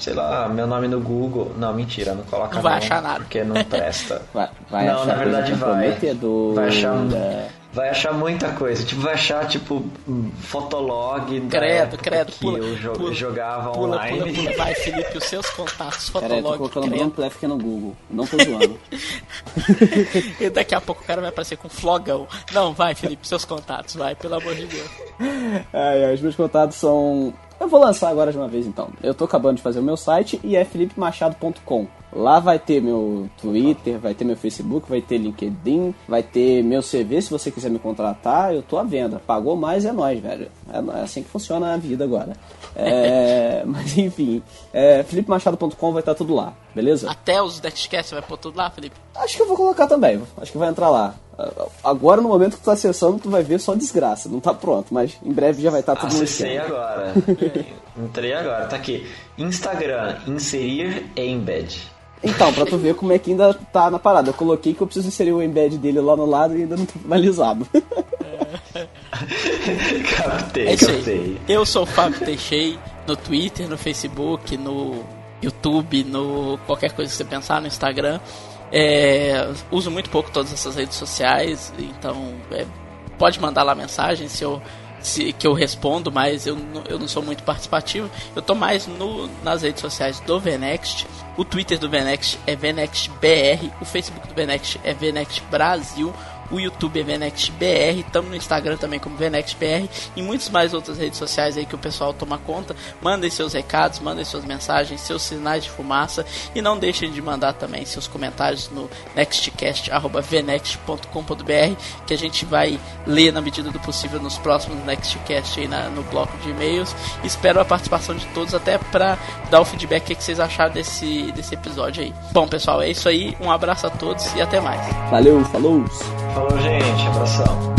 sei lá, meu nome no Google. Não, mentira, não coloca Não vai achar nada. Porque não presta. Vai, vai Não, achar na verdade vai. Vai achar um- Vai achar muita coisa. Tipo, vai achar, tipo, fotolog da Credo, credo, que pula, eu jo- pula, jogava Pula, online. pula, pula. Vai, Felipe, os seus contatos, Pera aí, tô fotolog, colocando credo. Bruno Plef aqui no Google. Não tô zoando. E daqui a pouco o cara vai aparecer com flogão. Não, vai, Felipe, seus contatos, vai, pelo amor de Deus. Ai, ai, os meus contatos são. Eu vou lançar agora de uma vez então. Eu tô acabando de fazer o meu site e é felipemachado.com. Lá vai ter meu Twitter, vai ter meu Facebook, vai ter LinkedIn, vai ter meu CV se você quiser me contratar. Eu tô à venda. Pagou mais é nós, velho. É é assim que funciona a vida agora. É, mas enfim, é, felipemachado.com vai estar tudo lá, beleza? Até os você vai pôr tudo lá, Felipe? Acho que eu vou colocar também. Acho que vai entrar lá. Agora, no momento que tu tá acessando, tu vai ver só desgraça. Não tá pronto, mas em breve já vai estar tudo no Acessei agora. Entrei agora, tá aqui. Instagram, inserir embed. Então, pra tu ver como é que ainda tá na parada. Eu coloquei que eu preciso inserir o embed dele lá no lado e ainda não tá finalizado. captei, É isso captei. aí. Eu sou o Fábio Teixei, no Twitter, no Facebook, no YouTube, no qualquer coisa que você pensar, no Instagram. É, uso muito pouco todas essas redes sociais, então é, pode mandar lá mensagem se eu, se, que eu respondo, mas eu, eu não sou muito participativo. Eu tô mais no, nas redes sociais do Venext. O Twitter do Venext é VenextBR, o Facebook do Venext é Venext Brasil. O YouTube é VenextBR, estamos no Instagram também como VenextBR e muitas mais outras redes sociais aí que o pessoal toma conta. Mandem seus recados, mandem suas mensagens, seus sinais de fumaça e não deixem de mandar também seus comentários no nextcast.venext.com.br que a gente vai ler na medida do possível nos próximos Nextcast aí na- no bloco de e-mails. Espero a participação de todos até para dar o feedback que que vocês acharam desse, desse episódio aí. Bom, pessoal, é isso aí. Um abraço a todos e até mais. Valeu, falou! Falou, gente. Abração.